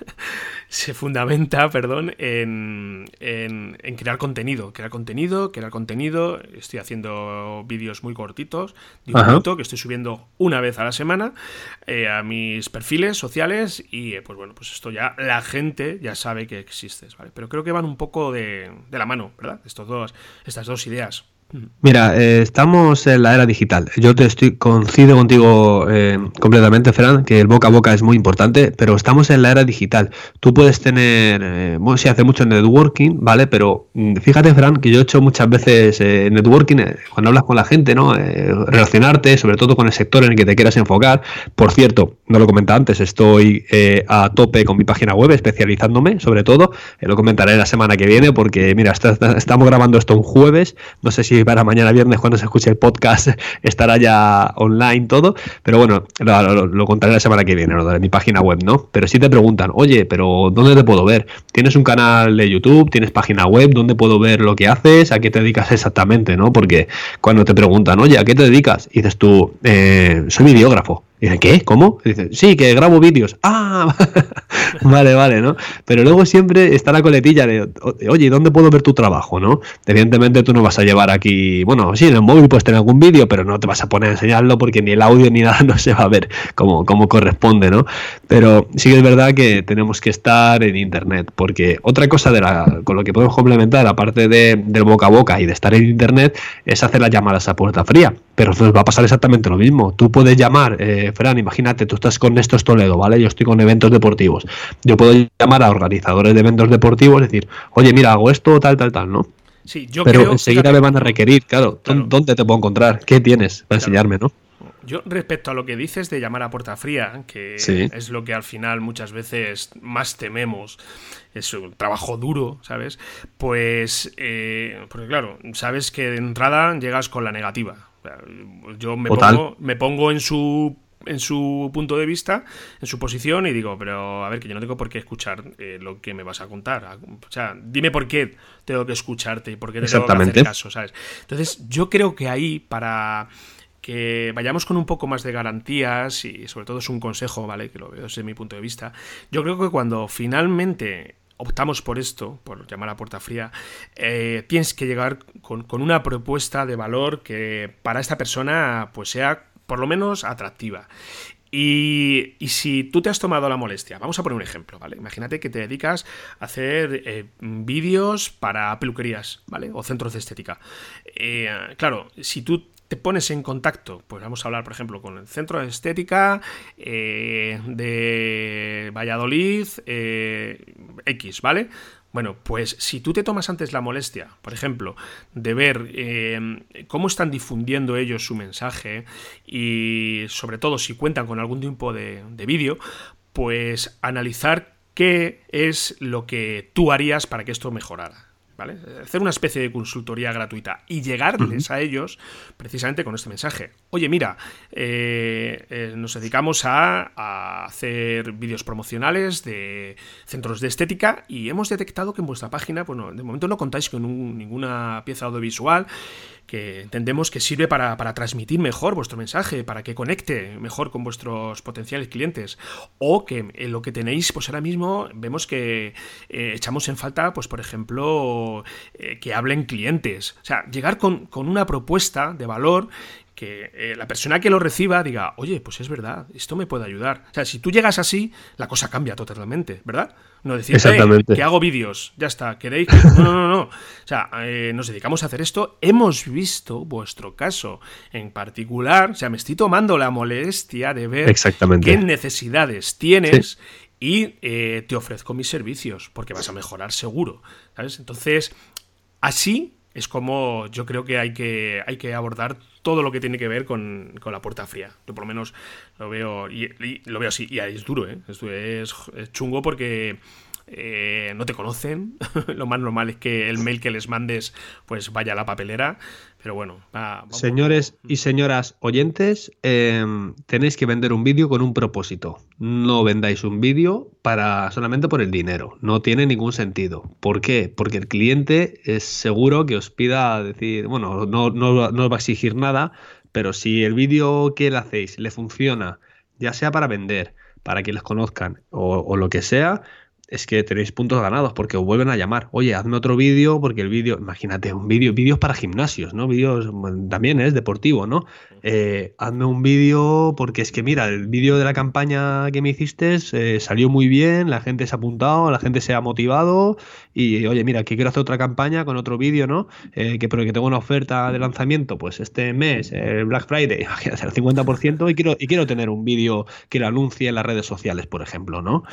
[laughs] se fundamenta, perdón, en, en, crear contenido, crear contenido, crear contenido. Estoy haciendo vídeos muy cortitos, de un minuto, que estoy subiendo una vez a la semana eh, a mis perfiles sociales y, eh, pues bueno, pues esto ya la gente ya sabe que existes, ¿vale? Pero creo que van un poco de, de la mano, ¿verdad? Estos dos, estas dos ideas. Mira, eh, estamos en la era digital. Yo te estoy coincido contigo eh, completamente, Fran, que el boca a boca es muy importante, pero estamos en la era digital. Tú puedes tener, eh, bueno, sí, hace mucho networking, ¿vale? Pero mm, fíjate, Fran, que yo he hecho muchas veces networking cuando hablas con la gente, ¿no? relacionarte, sobre todo con el sector en el que te quieras enfocar. Por cierto, no lo comentaba antes, estoy a tope con mi página web, especializándome, sobre todo. lo comentaré la semana que viene, porque, mira, estamos grabando esto un jueves. No sé si para mañana viernes cuando se escuche el podcast [laughs] estará ya online todo, pero bueno, lo, contaré la semana que viene, de mi página web, ¿no? Pero si te preguntan, oye, pero ¿dónde te puedo ver? ¿Tienes un canal de YouTube? ¿Tienes página web? ¿Dónde puedo ver lo que haces? ¿A qué te dedicas exactamente, no? Porque cuando te preguntan, oye, ¿a qué te dedicas? Y dices tú, eh, soy videógrafo. ¿Qué? ¿Cómo? Dice, sí, que grabo vídeos. Ah, [laughs] vale, vale, ¿no? Pero luego siempre está la coletilla de, oye, ¿dónde puedo ver tu trabajo, no? Evidentemente tú no vas a llevar aquí, bueno, sí, en el móvil puedes tener algún vídeo, pero no te vas a poner a enseñarlo porque ni el audio ni [laughs] nada no se va a ver como, como corresponde, ¿no? Pero sí que es verdad que tenemos que estar en internet, porque otra cosa de la, con lo que podemos complementar, aparte de, del boca a boca y de estar en internet, es hacer las llamadas a puerta fría. Pero nos va a pasar exactamente lo mismo. Tú puedes llamar, eh, Fran, imagínate, tú estás con Néstor Toledo, ¿vale? Yo estoy con eventos deportivos. Yo puedo llamar a organizadores de eventos deportivos y decir, oye, mira, hago esto, tal, tal, tal, ¿no? Sí, yo Pero enseguida me van a requerir, claro, ¿dónde te puedo encontrar? ¿Qué tienes para enseñarme, no? Yo respecto a lo que dices de llamar a puerta fría, que es lo que al final muchas veces más tememos, es un trabajo duro, ¿sabes? Pues, eh, porque claro, sabes que de entrada llegas con la negativa. Yo me pongo, me pongo en su en su punto de vista, en su posición, y digo, pero a ver, que yo no tengo por qué escuchar eh, lo que me vas a contar. O sea, dime por qué tengo que escucharte y por qué te tengo que hacer caso, ¿sabes? Entonces, yo creo que ahí, para que vayamos con un poco más de garantías, y sobre todo es un consejo, ¿vale? Que lo veo desde mi punto de vista, yo creo que cuando finalmente optamos por esto, por llamar a puerta fría, eh, tienes que llegar con, con, una propuesta de valor que para esta persona pues sea por lo menos atractiva. Y, si tú te has tomado la molestia, vamos a poner un ejemplo, ¿vale? Imagínate que te dedicas a hacer eh, vídeos para peluquerías, ¿vale? O centros de estética. Eh, claro, si tú te pones en contacto, pues vamos a hablar, por ejemplo, con el Centro de Estética eh, de Valladolid X, ¿vale? Bueno, pues si tú te tomas antes la molestia, por ejemplo, de ver eh, cómo están difundiendo ellos su mensaje y sobre todo si cuentan con algún tipo de, de vídeo, pues analizar qué es lo que tú harías para que esto mejorara. Hacer una especie de consultoría gratuita y llegarles a ellos precisamente con este mensaje. Oye, mira, eh, eh, nos dedicamos a, hacer vídeos promocionales de centros de estética y hemos detectado que en vuestra página, bueno, de momento no contáis con ninguna pieza audiovisual que entendemos que sirve para, transmitir mejor vuestro mensaje, para que conecte mejor con vuestros potenciales clientes. O que en lo que tenéis, pues ahora mismo vemos que eh, echamos en falta, pues por ejemplo, eh, que hablen clientes. O sea, llegar con, con una propuesta de valor que eh, la persona que lo reciba diga, oye, pues es verdad, esto me puede ayudar. O sea, si tú llegas así, la cosa cambia totalmente, ¿verdad? No decir, que hago vídeos, ya está, ¿queréis? No, no, no, no. O sea, eh, nos dedicamos a hacer esto, hemos visto vuestro caso en particular, o sea, me estoy tomando la molestia de ver qué necesidades tienes y eh, te ofrezco mis servicios, porque vas a mejorar seguro, ¿sabes? Entonces, así es como yo creo que hay que, hay que abordar todo lo que tiene que ver con, la puerta fría. Yo por lo menos lo veo, y, lo veo así, y es duro, ¿eh? es chungo porque eh, no te conocen. [laughs] Lo más normal es que el mail que les mandes pues vaya a la papelera. Pero bueno, señores y señoras oyentes, em, tenéis que vender un vídeo con un propósito. No vendáis un vídeo para solamente por el dinero. No tiene ningún sentido. ¿Por qué? Porque el cliente es seguro que os pida decir, bueno, no, no, os va a exigir nada, pero si el vídeo que le hacéis le funciona, ya sea para vender, para que les conozcan o, o lo que sea, es que tenéis puntos ganados porque os vuelven a llamar. Oye, hazme otro vídeo porque el vídeo, imagínate, un vídeo, vídeos para gimnasios, ¿no? Vídeos también es deportivo, ¿no? Eh, hazme un vídeo porque es que mira, el vídeo de la campaña que me hiciste eh, salió muy bien, la gente se ha apuntado, la gente se ha motivado y oye, mira, que quiero hacer otra campaña con otro vídeo, ¿no? Eh, que porque tengo una oferta de lanzamiento, pues este mes, el Black Friday, [laughs] imagínate, el 50% y quiero, y quiero tener un vídeo que lo anuncie en las redes sociales, por ejemplo, ¿no?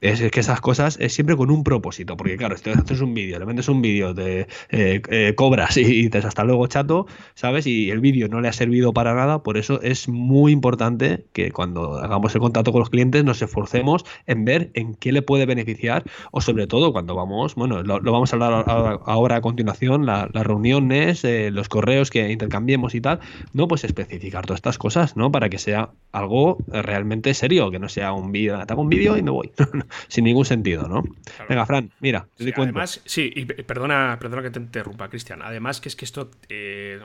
Es, que esas cosas es siempre con un propósito, porque claro, si haces un vídeo, le vendes un vídeo, de eh, eh, cobras y, dices hasta luego chato, ¿sabes? Y el vídeo no le ha servido para nada, por eso es muy importante que cuando hagamos el contacto con los clientes nos esforcemos en ver en qué le puede beneficiar o sobre todo cuando vamos, bueno, lo, vamos a hablar ahora a continuación, las reuniones, eh, los correos que intercambiemos y tal, no, pues especificar todas estas cosas, ¿no? Para que sea algo realmente serio, que no sea un vídeo, te hago un vídeo y me voy. [laughs] sin ningún sentido, ¿no? Venga, Fran, mira, sí, Además, sí, y perdona, perdona que te interrumpa, Cristian. Además, que es que esto eh,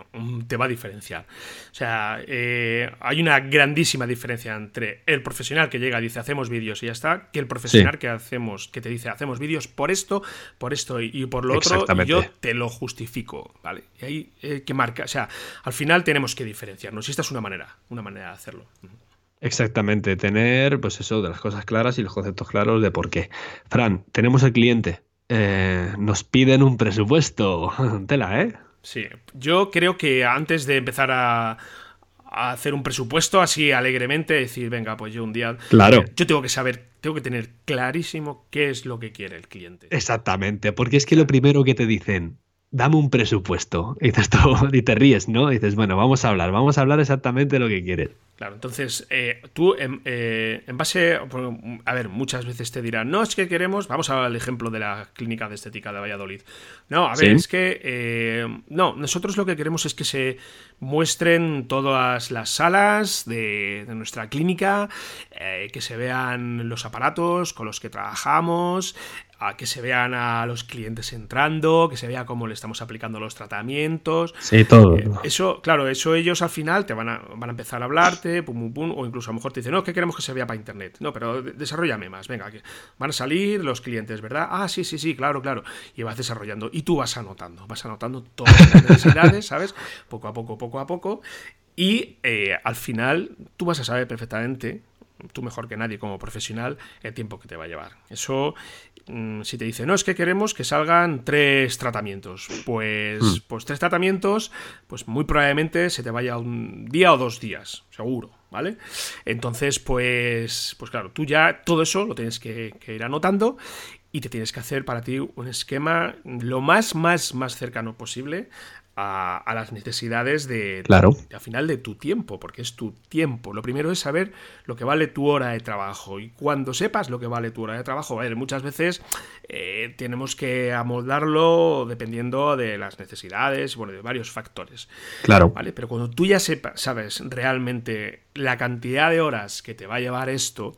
te va a diferenciar. O sea, eh, hay una grandísima diferencia entre el profesional que llega y dice hacemos vídeos y ya está, que el profesional que hacemos, que te dice hacemos vídeos por esto, por esto y, por lo otro, y yo te lo justifico, ¿vale? Y ahí eh, que marca, o sea, al final tenemos que diferenciarnos. Y esta es una manera, una manera de hacerlo. Exactamente, tener pues eso de las cosas claras y los conceptos claros de por qué. Fran, tenemos el cliente, eh, nos piden un presupuesto, [laughs] tela, ¿eh? Sí, yo creo que antes de empezar a, hacer un presupuesto así alegremente, decir, venga, pues yo un día... Claro. Yo tengo que saber, tengo que tener clarísimo qué es lo que quiere el cliente. Exactamente, porque es que lo primero que te dicen, dame un presupuesto. Y dices [laughs] y te ríes, ¿no? Y dices, bueno, vamos a hablar, vamos a hablar exactamente lo que quieres. Claro, entonces eh, tú en, eh, en, base, a ver, muchas veces te dirán, no, es que queremos, vamos al ejemplo de la clínica de estética de Valladolid. No, a ver, es que, eh, no, nosotros lo que queremos es que se muestren todas las salas de, de nuestra clínica, que se vean los aparatos con los que trabajamos, a que se vean a los clientes entrando, que se vea cómo le estamos aplicando los tratamientos. Sí, todo. Eh, eso, claro, eso ellos al final te van a, van a empezar a hablarte, pum, pum, o incluso a lo mejor te dicen, no, que queremos que se vea para internet. No, pero desarrollame más, venga, que van a salir los clientes, ¿verdad? Ah, sí, sí, sí, claro, claro. Y vas desarrollando. Y tú vas anotando, vas anotando todas las necesidades, [laughs] ¿sabes? Poco a poco, poco a poco. Y eh, al final tú vas a saber perfectamente tú mejor que nadie como profesional, el tiempo que te va a llevar. Eso si te dice, no, es que queremos que salgan tres tratamientos, pues, hmm. pues tres tratamientos, pues muy probablemente se te vaya un día o dos días, seguro, ¿vale? Entonces, pues, pues claro, tú ya todo eso lo tienes que, ir anotando y te tienes que hacer para ti un esquema lo más, más, más cercano posible a, las necesidades de, claro. al final de tu tiempo, porque es tu tiempo. Lo primero es saber lo que vale tu hora de trabajo. Y cuando sepas lo que vale tu hora de trabajo, a ver, muchas veces eh, tenemos que amoldarlo dependiendo de las necesidades, bueno, de varios factores. Claro. ¿vale? Pero cuando tú ya sepas, sabes realmente la cantidad de horas que te va a llevar esto,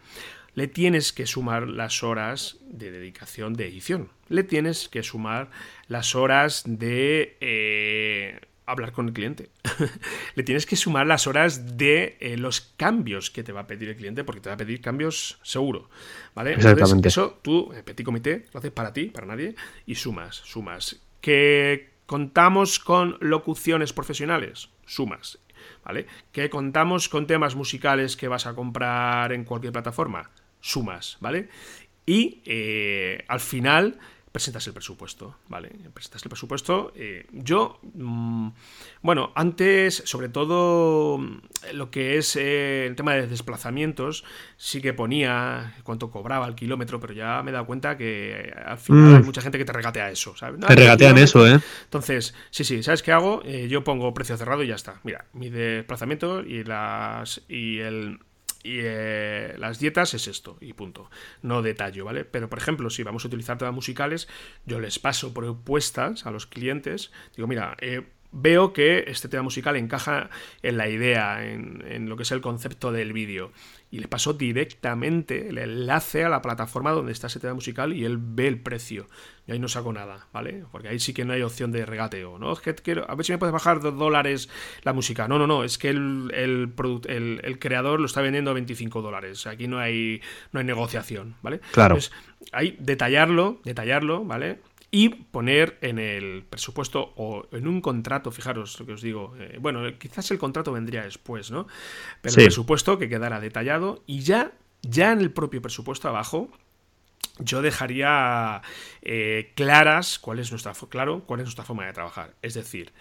le tienes que sumar las horas de dedicación de edición. Le tienes que sumar las horas de eh, hablar con el cliente. [laughs] le tienes que sumar las horas de eh, los cambios que te va a pedir el cliente, porque te va a pedir cambios seguro. ¿Vale? Exactamente. eso tú, en Petit Comité, lo haces para ti, para nadie, y sumas, sumas. Que contamos con locuciones profesionales, sumas. ¿Vale? Que contamos con temas musicales que vas a comprar en cualquier plataforma, sumas, ¿vale? Y eh, al final presentas el presupuesto, ¿vale? Presentas el presupuesto. Eh, yo, mm, bueno, antes, sobre todo lo que es eh, el tema de desplazamientos, sí que ponía cuánto cobraba el kilómetro, pero ya me he dado cuenta que al final hay mm. mucha gente que te regatea eso, ¿sabes? te regatean eso, ¿eh? Entonces, sí, sí, ¿sabes qué hago? yo pongo precio cerrado y ya está. Mira, mi desplazamiento y las y el y eh, las dietas es esto, y punto. No detallo, ¿vale? Pero, por ejemplo, si vamos a utilizar temas musicales, yo les paso propuestas a los clientes. Digo, mira, eh, veo que este tema musical encaja en la idea, en, lo que es el concepto del vídeo. Y le paso directamente el enlace a la plataforma donde está ese tema musical y él ve el precio. Y ahí no saco nada, ¿vale? Porque ahí sí que no hay opción de regateo, ¿no? Es que quiero, a ver si me puedes bajar dos dólares la música. No, no, no, es que el, el, el, creador lo está vendiendo a 25 dólares. Aquí no hay, no hay negociación, ¿vale? Claro. Entonces, hay detallarlo, detallarlo, ¿vale? Y poner en el presupuesto o en un contrato, fijaros lo que os digo, eh, bueno, quizás el contrato vendría después, ¿no? Pero el presupuesto que quedara detallado y ya, ya en el propio presupuesto abajo, yo dejaría eh, claras cuál es nuestra claro cuál es nuestra forma de trabajar. Es decir,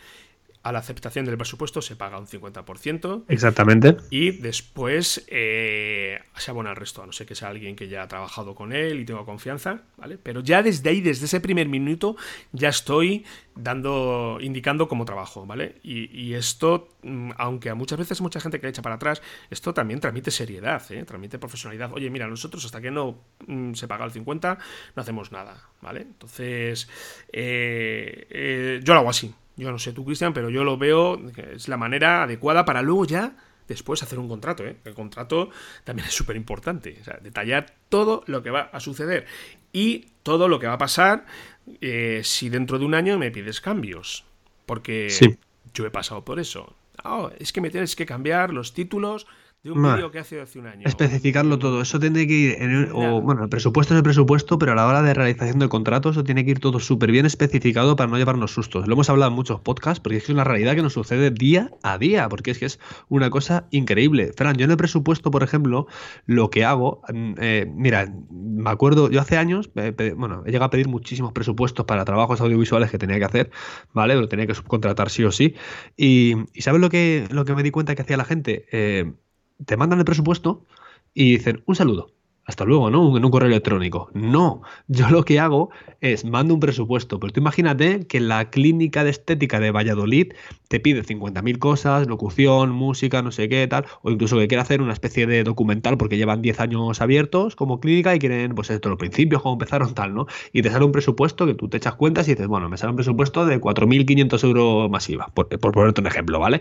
a la aceptación del presupuesto se paga un 50%. Exactamente. Y después eh, se abona el resto, a no ser que sea alguien que ya ha trabajado con él y tenga confianza, ¿vale? Pero ya desde ahí, desde ese primer minuto, ya estoy dando, indicando cómo trabajo, ¿vale? Y, esto, mm, aunque a muchas veces mucha gente que le echa para atrás, esto también transmite seriedad, ¿eh? transmite profesionalidad. Oye, mira, nosotros hasta que no mm, se paga el 50 no hacemos nada, ¿vale? Entonces, eh, eh, yo lo hago así. Yo no sé tú, Cristian, pero yo lo veo, es la manera adecuada para luego ya después hacer un contrato. ¿eh? El contrato también es súper importante. O sea, detallar todo lo que va a suceder y todo lo que va a pasar eh, si dentro de un año me pides cambios. Porque yo he pasado por eso. Oh, es que me tienes que cambiar los títulos de un vídeo que hace hace un año. Especificarlo todo. Eso tiene que ir. En o, bueno, el presupuesto es el presupuesto, pero a la hora de realización del contrato, eso tiene que ir todo súper bien especificado para no llevarnos sustos. Lo hemos hablado en muchos podcasts, porque es una realidad que nos sucede día a día, porque es que es una cosa increíble. Fran, yo en el presupuesto, por ejemplo, lo que hago. Mm, eh, mira, me acuerdo, yo hace años, bueno, he llegado a pedir muchísimos presupuestos para trabajos audiovisuales que tenía que hacer, ¿vale? Lo tenía que subcontratar sí o sí. Y, ¿sabes lo que, lo que me di cuenta que hacía la gente? Eh, te mandan el presupuesto y dicen un saludo. hasta luego, ¿no? En un correo electrónico. No, yo lo que hago es mando un presupuesto, pero tú imagínate que la clínica de estética de Valladolid te pide 50.000 cosas, locución, música, no sé qué, tal, o incluso que quiere hacer una especie de documental porque llevan 10 años abiertos como clínica y quieren, pues esto, los principios, cómo empezaron, tal, ¿no? Y te sale un presupuesto que tú te echas cuentas y dices, bueno, me sale un presupuesto de 4.500 euros masiva, por, por ponerte un ejemplo, ¿vale?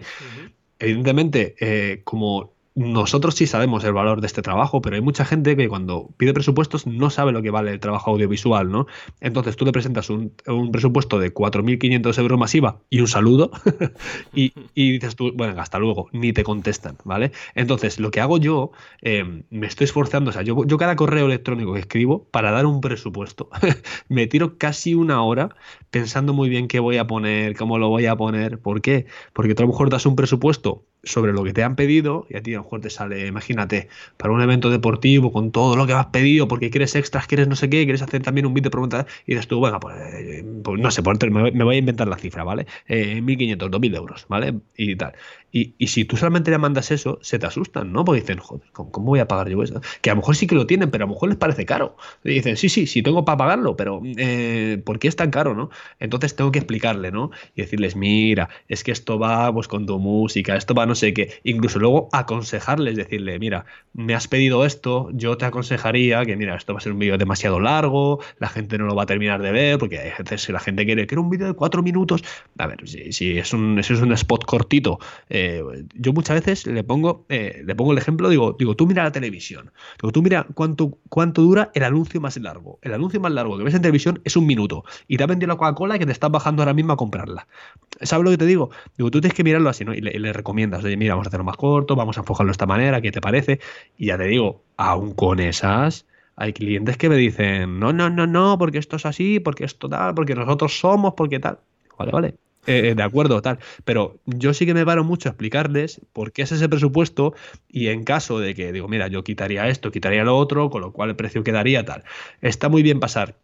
Evidentemente, eh, como nosotros sí sabemos el valor de este trabajo, pero hay mucha gente que cuando pide presupuestos no sabe lo que vale el trabajo audiovisual, ¿no? Entonces tú le presentas un, presupuesto de 4.500 euros masiva y un saludo [laughs] y, dices tú, bueno, hasta luego, ni te contestan, ¿vale? Entonces lo que hago yo, eh, me estoy esforzando, o sea, yo, yo cada correo electrónico que escribo para dar un presupuesto, [laughs] me tiro casi una hora pensando muy bien qué voy a poner, cómo lo voy a poner, ¿por qué? Porque tú a lo mejor das un presupuesto sobre lo que te han pedido y a ti a lo mejor te sale, imagínate, para un evento deportivo con todo lo que has pedido porque quieres extras, quieres no sé qué, quieres hacer también un vídeo de preguntas y dices tú, bueno, pues, eh, pues no sé, me, voy a inventar la cifra, ¿vale? Eh, 1.500, 2.000 euros, ¿vale? Y tal. Y, si tú solamente le mandas eso, se te asustan, ¿no? Porque dicen, joder, ¿cómo, voy a pagar yo eso? Que a lo mejor sí que lo tienen, pero a lo mejor les parece caro. Y dicen, sí, sí, sí tengo para pagarlo, pero eh, ¿por qué es tan caro, no? Entonces tengo que explicarle, ¿no? Y decirles, mira, es que esto va pues con tu música, esto va no sé qué. Incluso luego aconsejarles, decirle, mira, me has pedido esto, yo te aconsejaría que, mira, esto va a ser un vídeo demasiado largo, la gente no lo va a terminar de ver, porque hay veces si la gente quiere, quiero un vídeo de cuatro minutos, a ver, si, es, un, si es un spot cortito, eh, yo muchas veces le pongo, eh, le pongo el ejemplo, digo, digo, tú mira la televisión, digo, tú mira cuánto, cuánto dura el anuncio más largo. El anuncio más largo que ves en televisión es un minuto y te ha vendido la Coca-Cola que te estás bajando ahora mismo a comprarla. ¿Sabes lo que te digo? Digo, tú tienes que mirarlo así, ¿no? Y le, recomiendas, mira, vamos a hacerlo más corto, vamos a enfocarlo de esta manera, ¿qué te parece? Y ya te digo, aún con esas hay clientes que me dicen, no, no, no, no, porque esto es así, porque esto tal, porque nosotros somos, porque tal. Vale, vale. Eh, eh, de acuerdo, tal. Pero yo sí que me paro mucho a explicarles por qué es ese presupuesto y en caso de que digo, mira, yo quitaría esto, quitaría lo otro, con lo cual el precio quedaría tal. Está muy bien pasar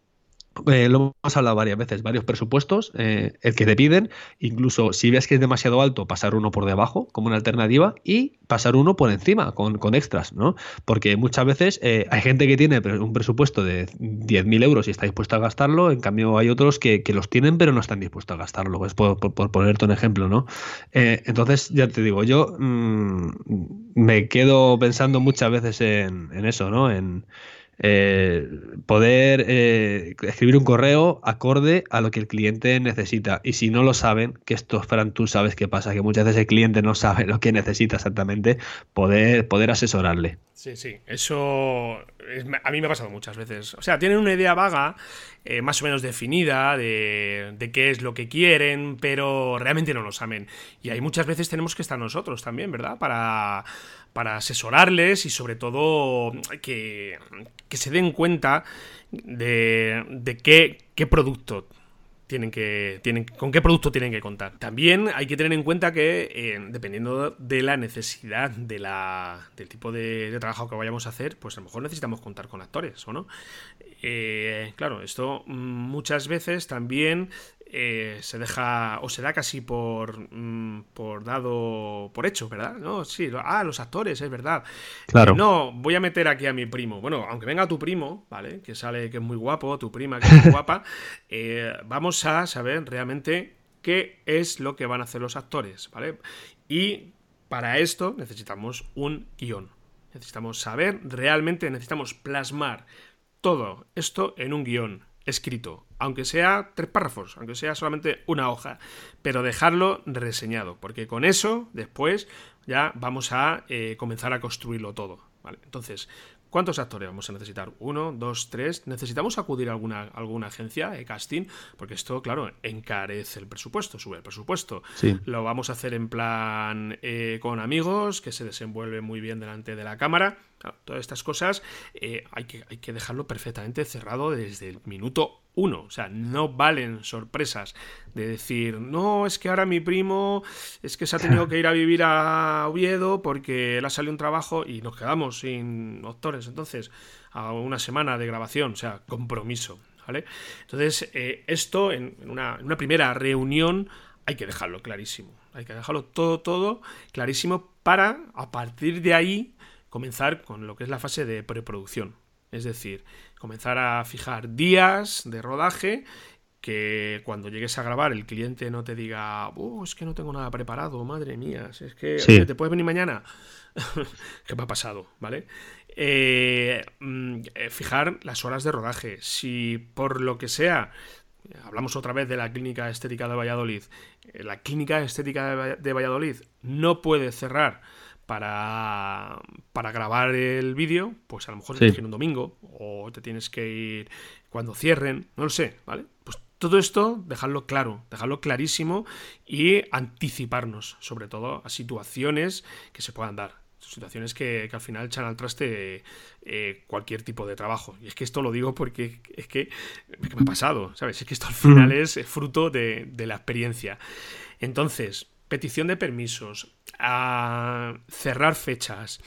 eh, lo hemos hablado varias veces, varios presupuestos, eh, el que te piden, incluso si ves que es demasiado alto, pasar uno por debajo como una alternativa y pasar uno por encima con, extras, ¿no? Porque muchas veces eh, hay gente que tiene un presupuesto de 10.000 euros y está dispuesto a gastarlo, en cambio hay otros que, los tienen pero no están dispuestos a gastarlo, pues por, ponerte un ejemplo, ¿no? entonces, ya te digo, yo mm, me quedo pensando muchas veces en, en eso, ¿no? En, eh, poder eh, escribir un correo acorde a lo que el cliente necesita. Y si no lo saben, que esto, Fran, tú sabes qué pasa, que muchas veces el cliente no sabe [laughs] lo que necesita exactamente, poder, poder asesorarle. Sí, sí, eso a mí me ha pasado muchas veces. O sea, tienen una idea vaga, eh, más o menos definida, de, de, qué es lo que quieren, pero realmente no lo saben. Y hay muchas veces tenemos que estar nosotros también, ¿verdad? Para para asesorarles y sobre todo que, se den cuenta de, de qué, qué producto tienen que, tienen, con qué producto tienen que contar. También hay que tener en cuenta que, eh, dependiendo de la necesidad de la, del tipo de, trabajo que vayamos a hacer, pues a lo mejor necesitamos contar con actores, ¿o no? Eh, claro, esto muchas veces también eh, se deja o se da casi por, mm, por dado por hecho, ¿verdad? No, sí, ah, los actores, es verdad. Claro. no, voy a meter aquí a mi primo. Bueno, aunque venga tu primo, ¿vale? Que sale que es muy guapo, tu prima que es muy [laughs] guapa, eh, vamos a saber realmente qué es lo que van a hacer los actores, ¿vale? Y para esto necesitamos un guion. Necesitamos saber realmente, necesitamos plasmar todo esto en un guion escrito, aunque sea tres párrafos, aunque sea solamente una hoja, pero dejarlo reseñado, porque con eso después ya vamos a eh, comenzar a construirlo todo. ¿vale? Entonces, ¿Cuántos actores vamos a necesitar? ¿Uno, dos, tres? ¿Necesitamos acudir a alguna, alguna agencia de casting? Porque esto, claro, encarece el presupuesto, sube el presupuesto. Lo vamos a hacer en plan eh, con amigos, que se desenvuelve muy bien delante de la cámara. Todas estas cosas eh, hay, que, hay que dejarlo perfectamente cerrado desde el minuto uno. O sea, no valen sorpresas de decir, no, es que ahora mi primo es que se ha tenido que ir a vivir a Oviedo porque le ha salido un trabajo y nos quedamos sin actores. Entonces, a una semana de grabación, o sea, compromiso. ¿Vale? Entonces, eh, esto en, una, en una primera reunión hay que dejarlo clarísimo. Hay que dejarlo todo, todo clarísimo para, a partir de ahí, comenzar con lo que es la fase de preproducción. Es decir, comenzar a fijar días de rodaje que cuando llegues a grabar el cliente no te diga, oh, es que no tengo nada preparado, madre mía, es que te puedes venir mañana. [laughs] ¿Qué me ha pasado? ¿Vale? Eh, mm, eh, fijar las horas de rodaje. Si por lo que sea, hablamos otra vez de la clínica estética de Valladolid, eh, la clínica estética de Valladolid no puede cerrar para, para grabar el vídeo, pues a lo mejor tienes que ir un domingo o te tienes que ir cuando cierren, no lo sé, ¿vale? Pues todo esto, dejarlo claro, dejarlo clarísimo y anticiparnos, sobre todo, a situaciones que se puedan dar. Situaciones que, al final echan al traste eh, cualquier tipo de trabajo. Y es que esto lo digo porque es que, me ha pasado, ¿sabes? Es que esto al final mm. es fruto de, la experiencia. Entonces, petición de permisos, a cerrar fechas,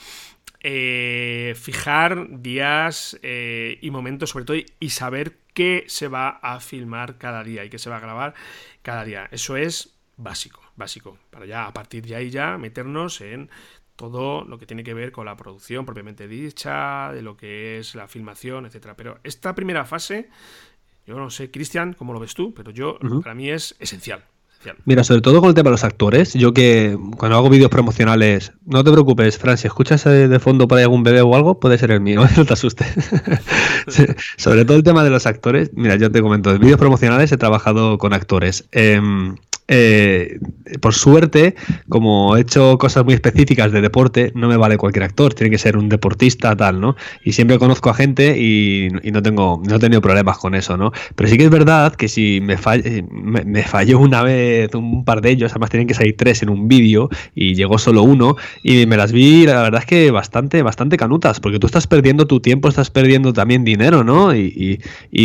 eh, fijar días eh, y momentos sobre todo y saber qué se va a filmar cada día y qué se va a grabar cada día. Eso es básico, básico, para ya a partir de ahí ya meternos en todo lo que tiene que ver con la producción propiamente dicha, de lo que es la filmación, etcétera. Pero esta primera fase, yo no sé, Cristian, cómo lo ves tú, pero yo para mí es esencial. Mira, sobre todo con el tema de los actores, yo que cuando hago vídeos promocionales, no te preocupes, Fran, si escuchas de fondo por ahí algún bebé o algo, puede ser el mío, [laughs] no te asustes. [laughs] sobre todo el tema de los actores, mira, yo te comento, en vídeos promocionales he trabajado con actores. Em, eh, por suerte, como he hecho cosas muy específicas de deporte, no me vale cualquier actor, tiene que ser un deportista tal, ¿no? Y siempre conozco a gente y, no tengo no he tenido problemas con eso, ¿no? Pero sí que es verdad que si me, me, falló una vez un par de ellos, además tienen que salir tres en un vídeo y llegó solo uno y me las vi, la verdad es que bastante, bastante canutas, porque tú estás perdiendo tu tiempo, estás perdiendo también dinero, ¿no? Y,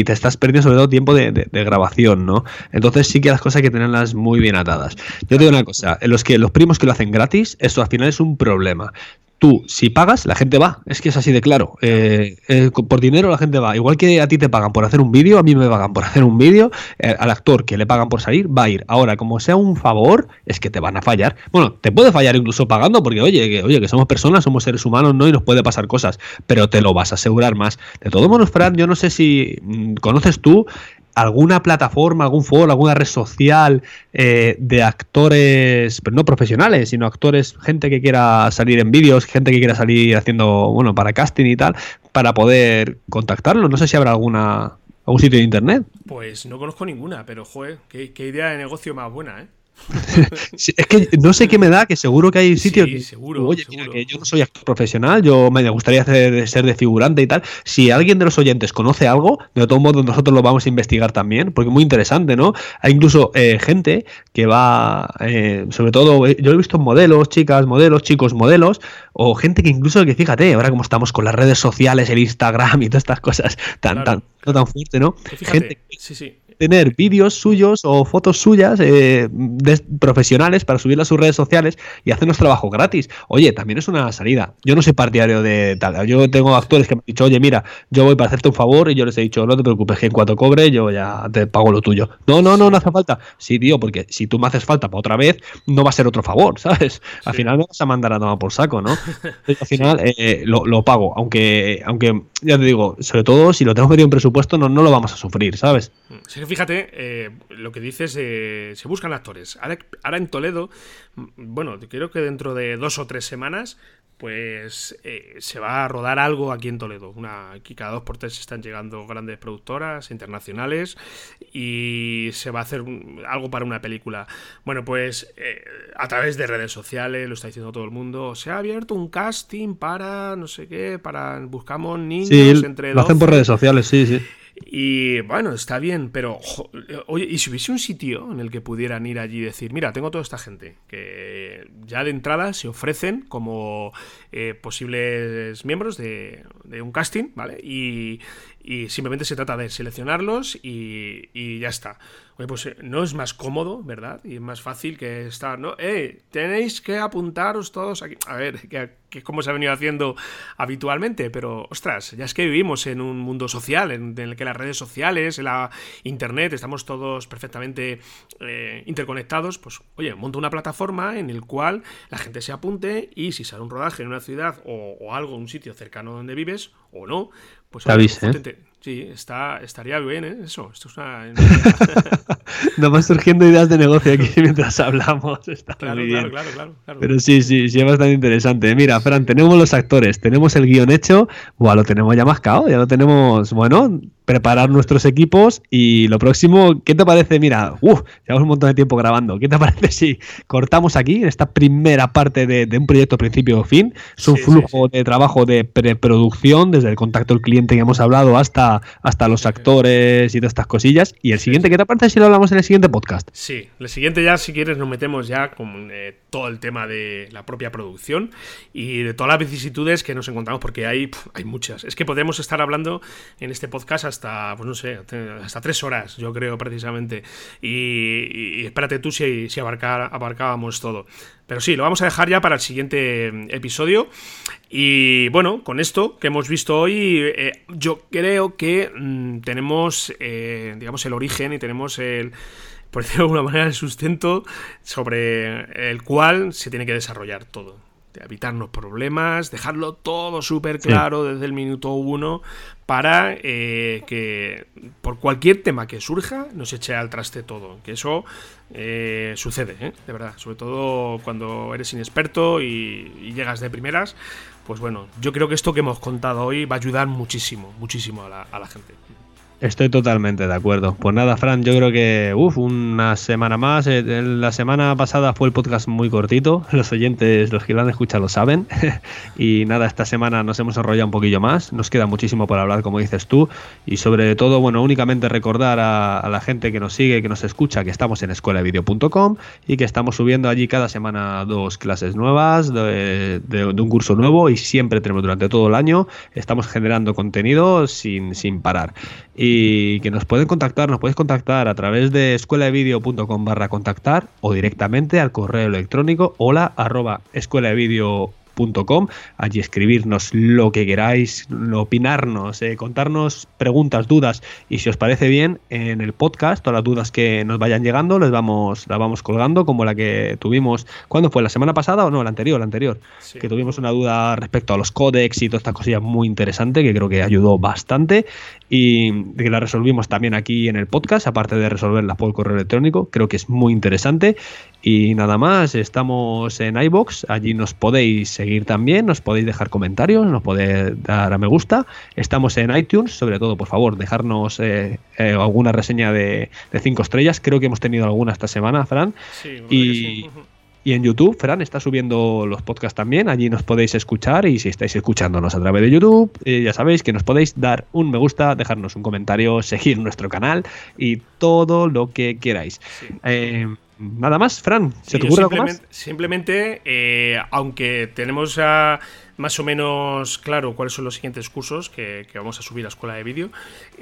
te estás perdiendo sobre todo tiempo de, de, grabación, ¿no? Entonces sí que las cosas hay que tenerlas muy muy bien atadas. Yo te digo una cosa, los que los primos que lo hacen gratis, esto al final es un problema tú, si pagas, la gente va. Es que es así de claro. Eh, eh, por dinero la gente va. Igual que a ti te pagan por hacer un vídeo, a mí me pagan por [laughs] hacer un vídeo, eh, al actor que le pagan por salir, va a ir. Ahora, como sea un favor, es que te van a fallar. Bueno, te puede fallar incluso pagando, porque oye, que, oye, que somos personas, somos seres humanos, ¿no? Y nos puede pasar cosas, pero te lo vas a asegurar más. De todos modos, Fran, yo no sé si mm, conoces tú alguna plataforma, algún foro, alguna red social eh, de actores, no profesionales, sino actores, gente que quiera salir en vídeos, gente que quiera salir haciendo, bueno, para casting y tal, para poder contactarlo. No sé si habrá alguna algún sitio de internet. Pues no conozco ninguna, pero joder, qué, qué idea de negocio más buena, ¿eh? [laughs] es que no sé qué me da, que seguro que hay sitios. que, seguro, oye, que yo no soy actor profesional, yo me gustaría ser de figurante y tal. Si alguien de los oyentes conoce algo, de todo modo nosotros lo vamos a investigar también, porque es muy interesante, ¿no? Hay incluso eh, gente que va, eh, sobre todo, eh, yo he visto modelos, chicas, modelos, chicos, modelos, o gente que incluso que fíjate, ahora como estamos con las redes sociales, el Instagram y todas estas cosas tan, tan, no tan fuerte, ¿no? gente, sí, sí tener vídeos suyos o fotos suyas eh, profesionales para subirlas a sus redes sociales y hacernos trabajo gratis. Oye, también es una salida. Yo no soy partidario de tal. Yo tengo actores que me han dicho, oye, mira, yo voy para hacerte un favor y yo les he dicho, no te preocupes, que en cuanto cobre yo ya te pago lo tuyo. No, no, no, no hace falta. Sí, tío, porque si tú me haces falta para otra vez, no va a ser otro favor, [laughs] ¿sabes? Al final me vas a mandar a tomar por saco, ¿no? [laughs] al final eh, lo, pago, aunque, aunque, ya te digo, sobre todo si lo tengo metido en presupuesto, no, no lo vamos a sufrir, ¿sabes? Sí, fíjate, eh, lo que dices, eh, se buscan actores. Ahora, en Toledo, bueno, creo que dentro de dos o tres semanas, pues eh, se va a rodar algo aquí en Toledo. Una, aquí cada dos por tres están llegando grandes productoras internacionales y se va a hacer algo para una película. Bueno, pues a través de redes sociales, lo está diciendo todo el mundo, se ha abierto un casting para no sé qué, para buscamos niños entre Lo hacen por redes sociales, sí, sí. Y bueno, está bien, pero oye, ¿y si hubiese un sitio en el que pudieran ir allí y decir, mira, tengo toda esta gente que ya de entrada se ofrecen como eh, posibles miembros de, de, un casting, ¿vale? Y, y simplemente se trata de seleccionarlos y, ya está. Pues eh, no es más cómodo, ¿verdad? Y es más fácil que estar, ¿no? ¡Eh! Tenéis que apuntaros todos aquí. A ver, que, es como se ha venido haciendo habitualmente, pero ostras, ya es que vivimos en un mundo social, en, el que las redes sociales, en la internet, estamos todos perfectamente eh, interconectados. Pues, oye, monto una plataforma en el cual la gente se apunte y si sale un rodaje en una ciudad o, o algo, un sitio cercano donde vives, o no, pues Sí, está, estaría bien, ¿eh? Eso. Esto es una. [laughs] Nos van surgiendo ideas de negocio aquí [laughs] mientras hablamos. Está claro, claro, claro, claro, Pero sí, sí, sí, es bastante interesante. Mira, Fran, tenemos los actores, tenemos el guion hecho. Buah, lo tenemos ya mascado, ya lo tenemos. Bueno, preparar nuestros equipos y lo próximo, ¿qué te parece? Mira, uff, llevamos un montón de tiempo grabando. ¿Qué te parece si cortamos aquí en esta primera parte de, un proyecto principio fin? Es un flujo de trabajo de preproducción, desde el contacto del cliente que hemos hablado hasta, hasta los actores y todas estas cosillas. Y el siguiente, ¿qué te parece si lo hablamos en el siguiente podcast? Sí, el siguiente ya, si quieres, nos metemos ya con eh, todo el tema de la propia producción y de todas las vicisitudes que nos encontramos, porque hay, hay muchas. Es que podemos estar hablando en este podcast hasta pues no sé, hasta tres horas, yo creo, precisamente. Y, espérate tú si, si abarcábamos todo. Pero sí, lo vamos a dejar ya para el siguiente mm, episodio. Y bueno, con esto que hemos visto hoy, eh, yo creo que mm, tenemos, eh, digamos, el origen y tenemos el por decirlo de alguna manera, el sustento sobre el cual se tiene que desarrollar todo de evitarnos problemas, dejarlo todo súper claro desde el minuto uno para eh, que por cualquier tema que surja nos eche al traste todo. Que eso eh, sucede, ¿eh? de verdad. Sobre todo cuando eres inexperto y, llegas de primeras. Pues bueno, yo creo que esto que hemos contado hoy va a ayudar muchísimo, muchísimo a la gente. Estoy totalmente de acuerdo. Pues nada, Fran, yo creo que, uff, una semana más. Eh, la semana pasada fue el podcast muy cortito. [laughs] Los oyentes, los que lo han escuchado, lo saben. [laughs] y nada, esta semana nos hemos enrollado un poquillo más. Nos queda muchísimo por hablar, como dices tú. Y sobre todo, bueno, únicamente recordar a, la gente que nos sigue, que nos escucha, que estamos en escuelavideo.com y que estamos subiendo allí cada semana dos clases nuevas de, de, un curso nuevo y siempre tenemos durante todo el año. Estamos generando contenido sin, sin parar y que nos pueden contactar, nos puedes contactar a través de escueladevideo.com barra contactar o directamente al correo electrónico hola arroba allí escribirnos lo que queráis, opinarnos, eh, contarnos preguntas, dudas. Y si os parece bien en el podcast, todas las dudas que nos vayan llegando les vamos, las vamos colgando como la que tuvimos, ¿cuándo fue? ¿La semana pasada o no? La anterior, la anterior, que tuvimos una duda respecto a los códex y todas estas cosillas muy interesante que creo que ayudó bastante. Y que la resolvimos también aquí en el podcast, aparte de resolverla por correo electrónico, creo que es muy interesante. Y nada más, estamos en iBox, allí nos podéis seguir también, nos podéis dejar comentarios, nos podéis dar a me gusta. Estamos en iTunes, sobre todo, por favor, dejarnos eh, eh, alguna reseña de, cinco estrellas. Creo que hemos tenido alguna esta semana, Fran. y, y en YouTube, Fran está subiendo los podcasts también. Allí nos podéis escuchar. Y si estáis escuchándonos a través de YouTube, eh, ya sabéis que nos podéis dar un me gusta, dejarnos un comentario, seguir nuestro canal y todo lo que queráis. Nada más, Fran, ¿se te ocurre algo más? Simplemente, eh, aunque tenemos más o menos claro cuáles son los siguientes cursos que, vamos a subir a Escuela de Vídeo,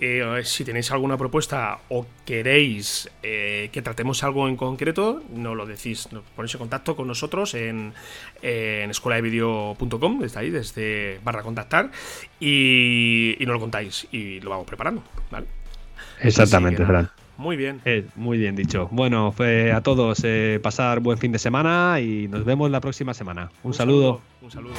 eh, si tenéis alguna propuesta o queréis eh, que tratemos algo en concreto, nos lo decís, nos ponéis en contacto con nosotros en, en escueladevideo.com, desde ahí, desde barra contactar, y, y nos lo contáis y lo vamos preparando, ¿vale? Exactamente, Fran. Muy bien. Eh, muy bien dicho. Bueno, a todos eh, pasar buen fin de semana y nos vemos la próxima semana. Un, saludo. Un saludo.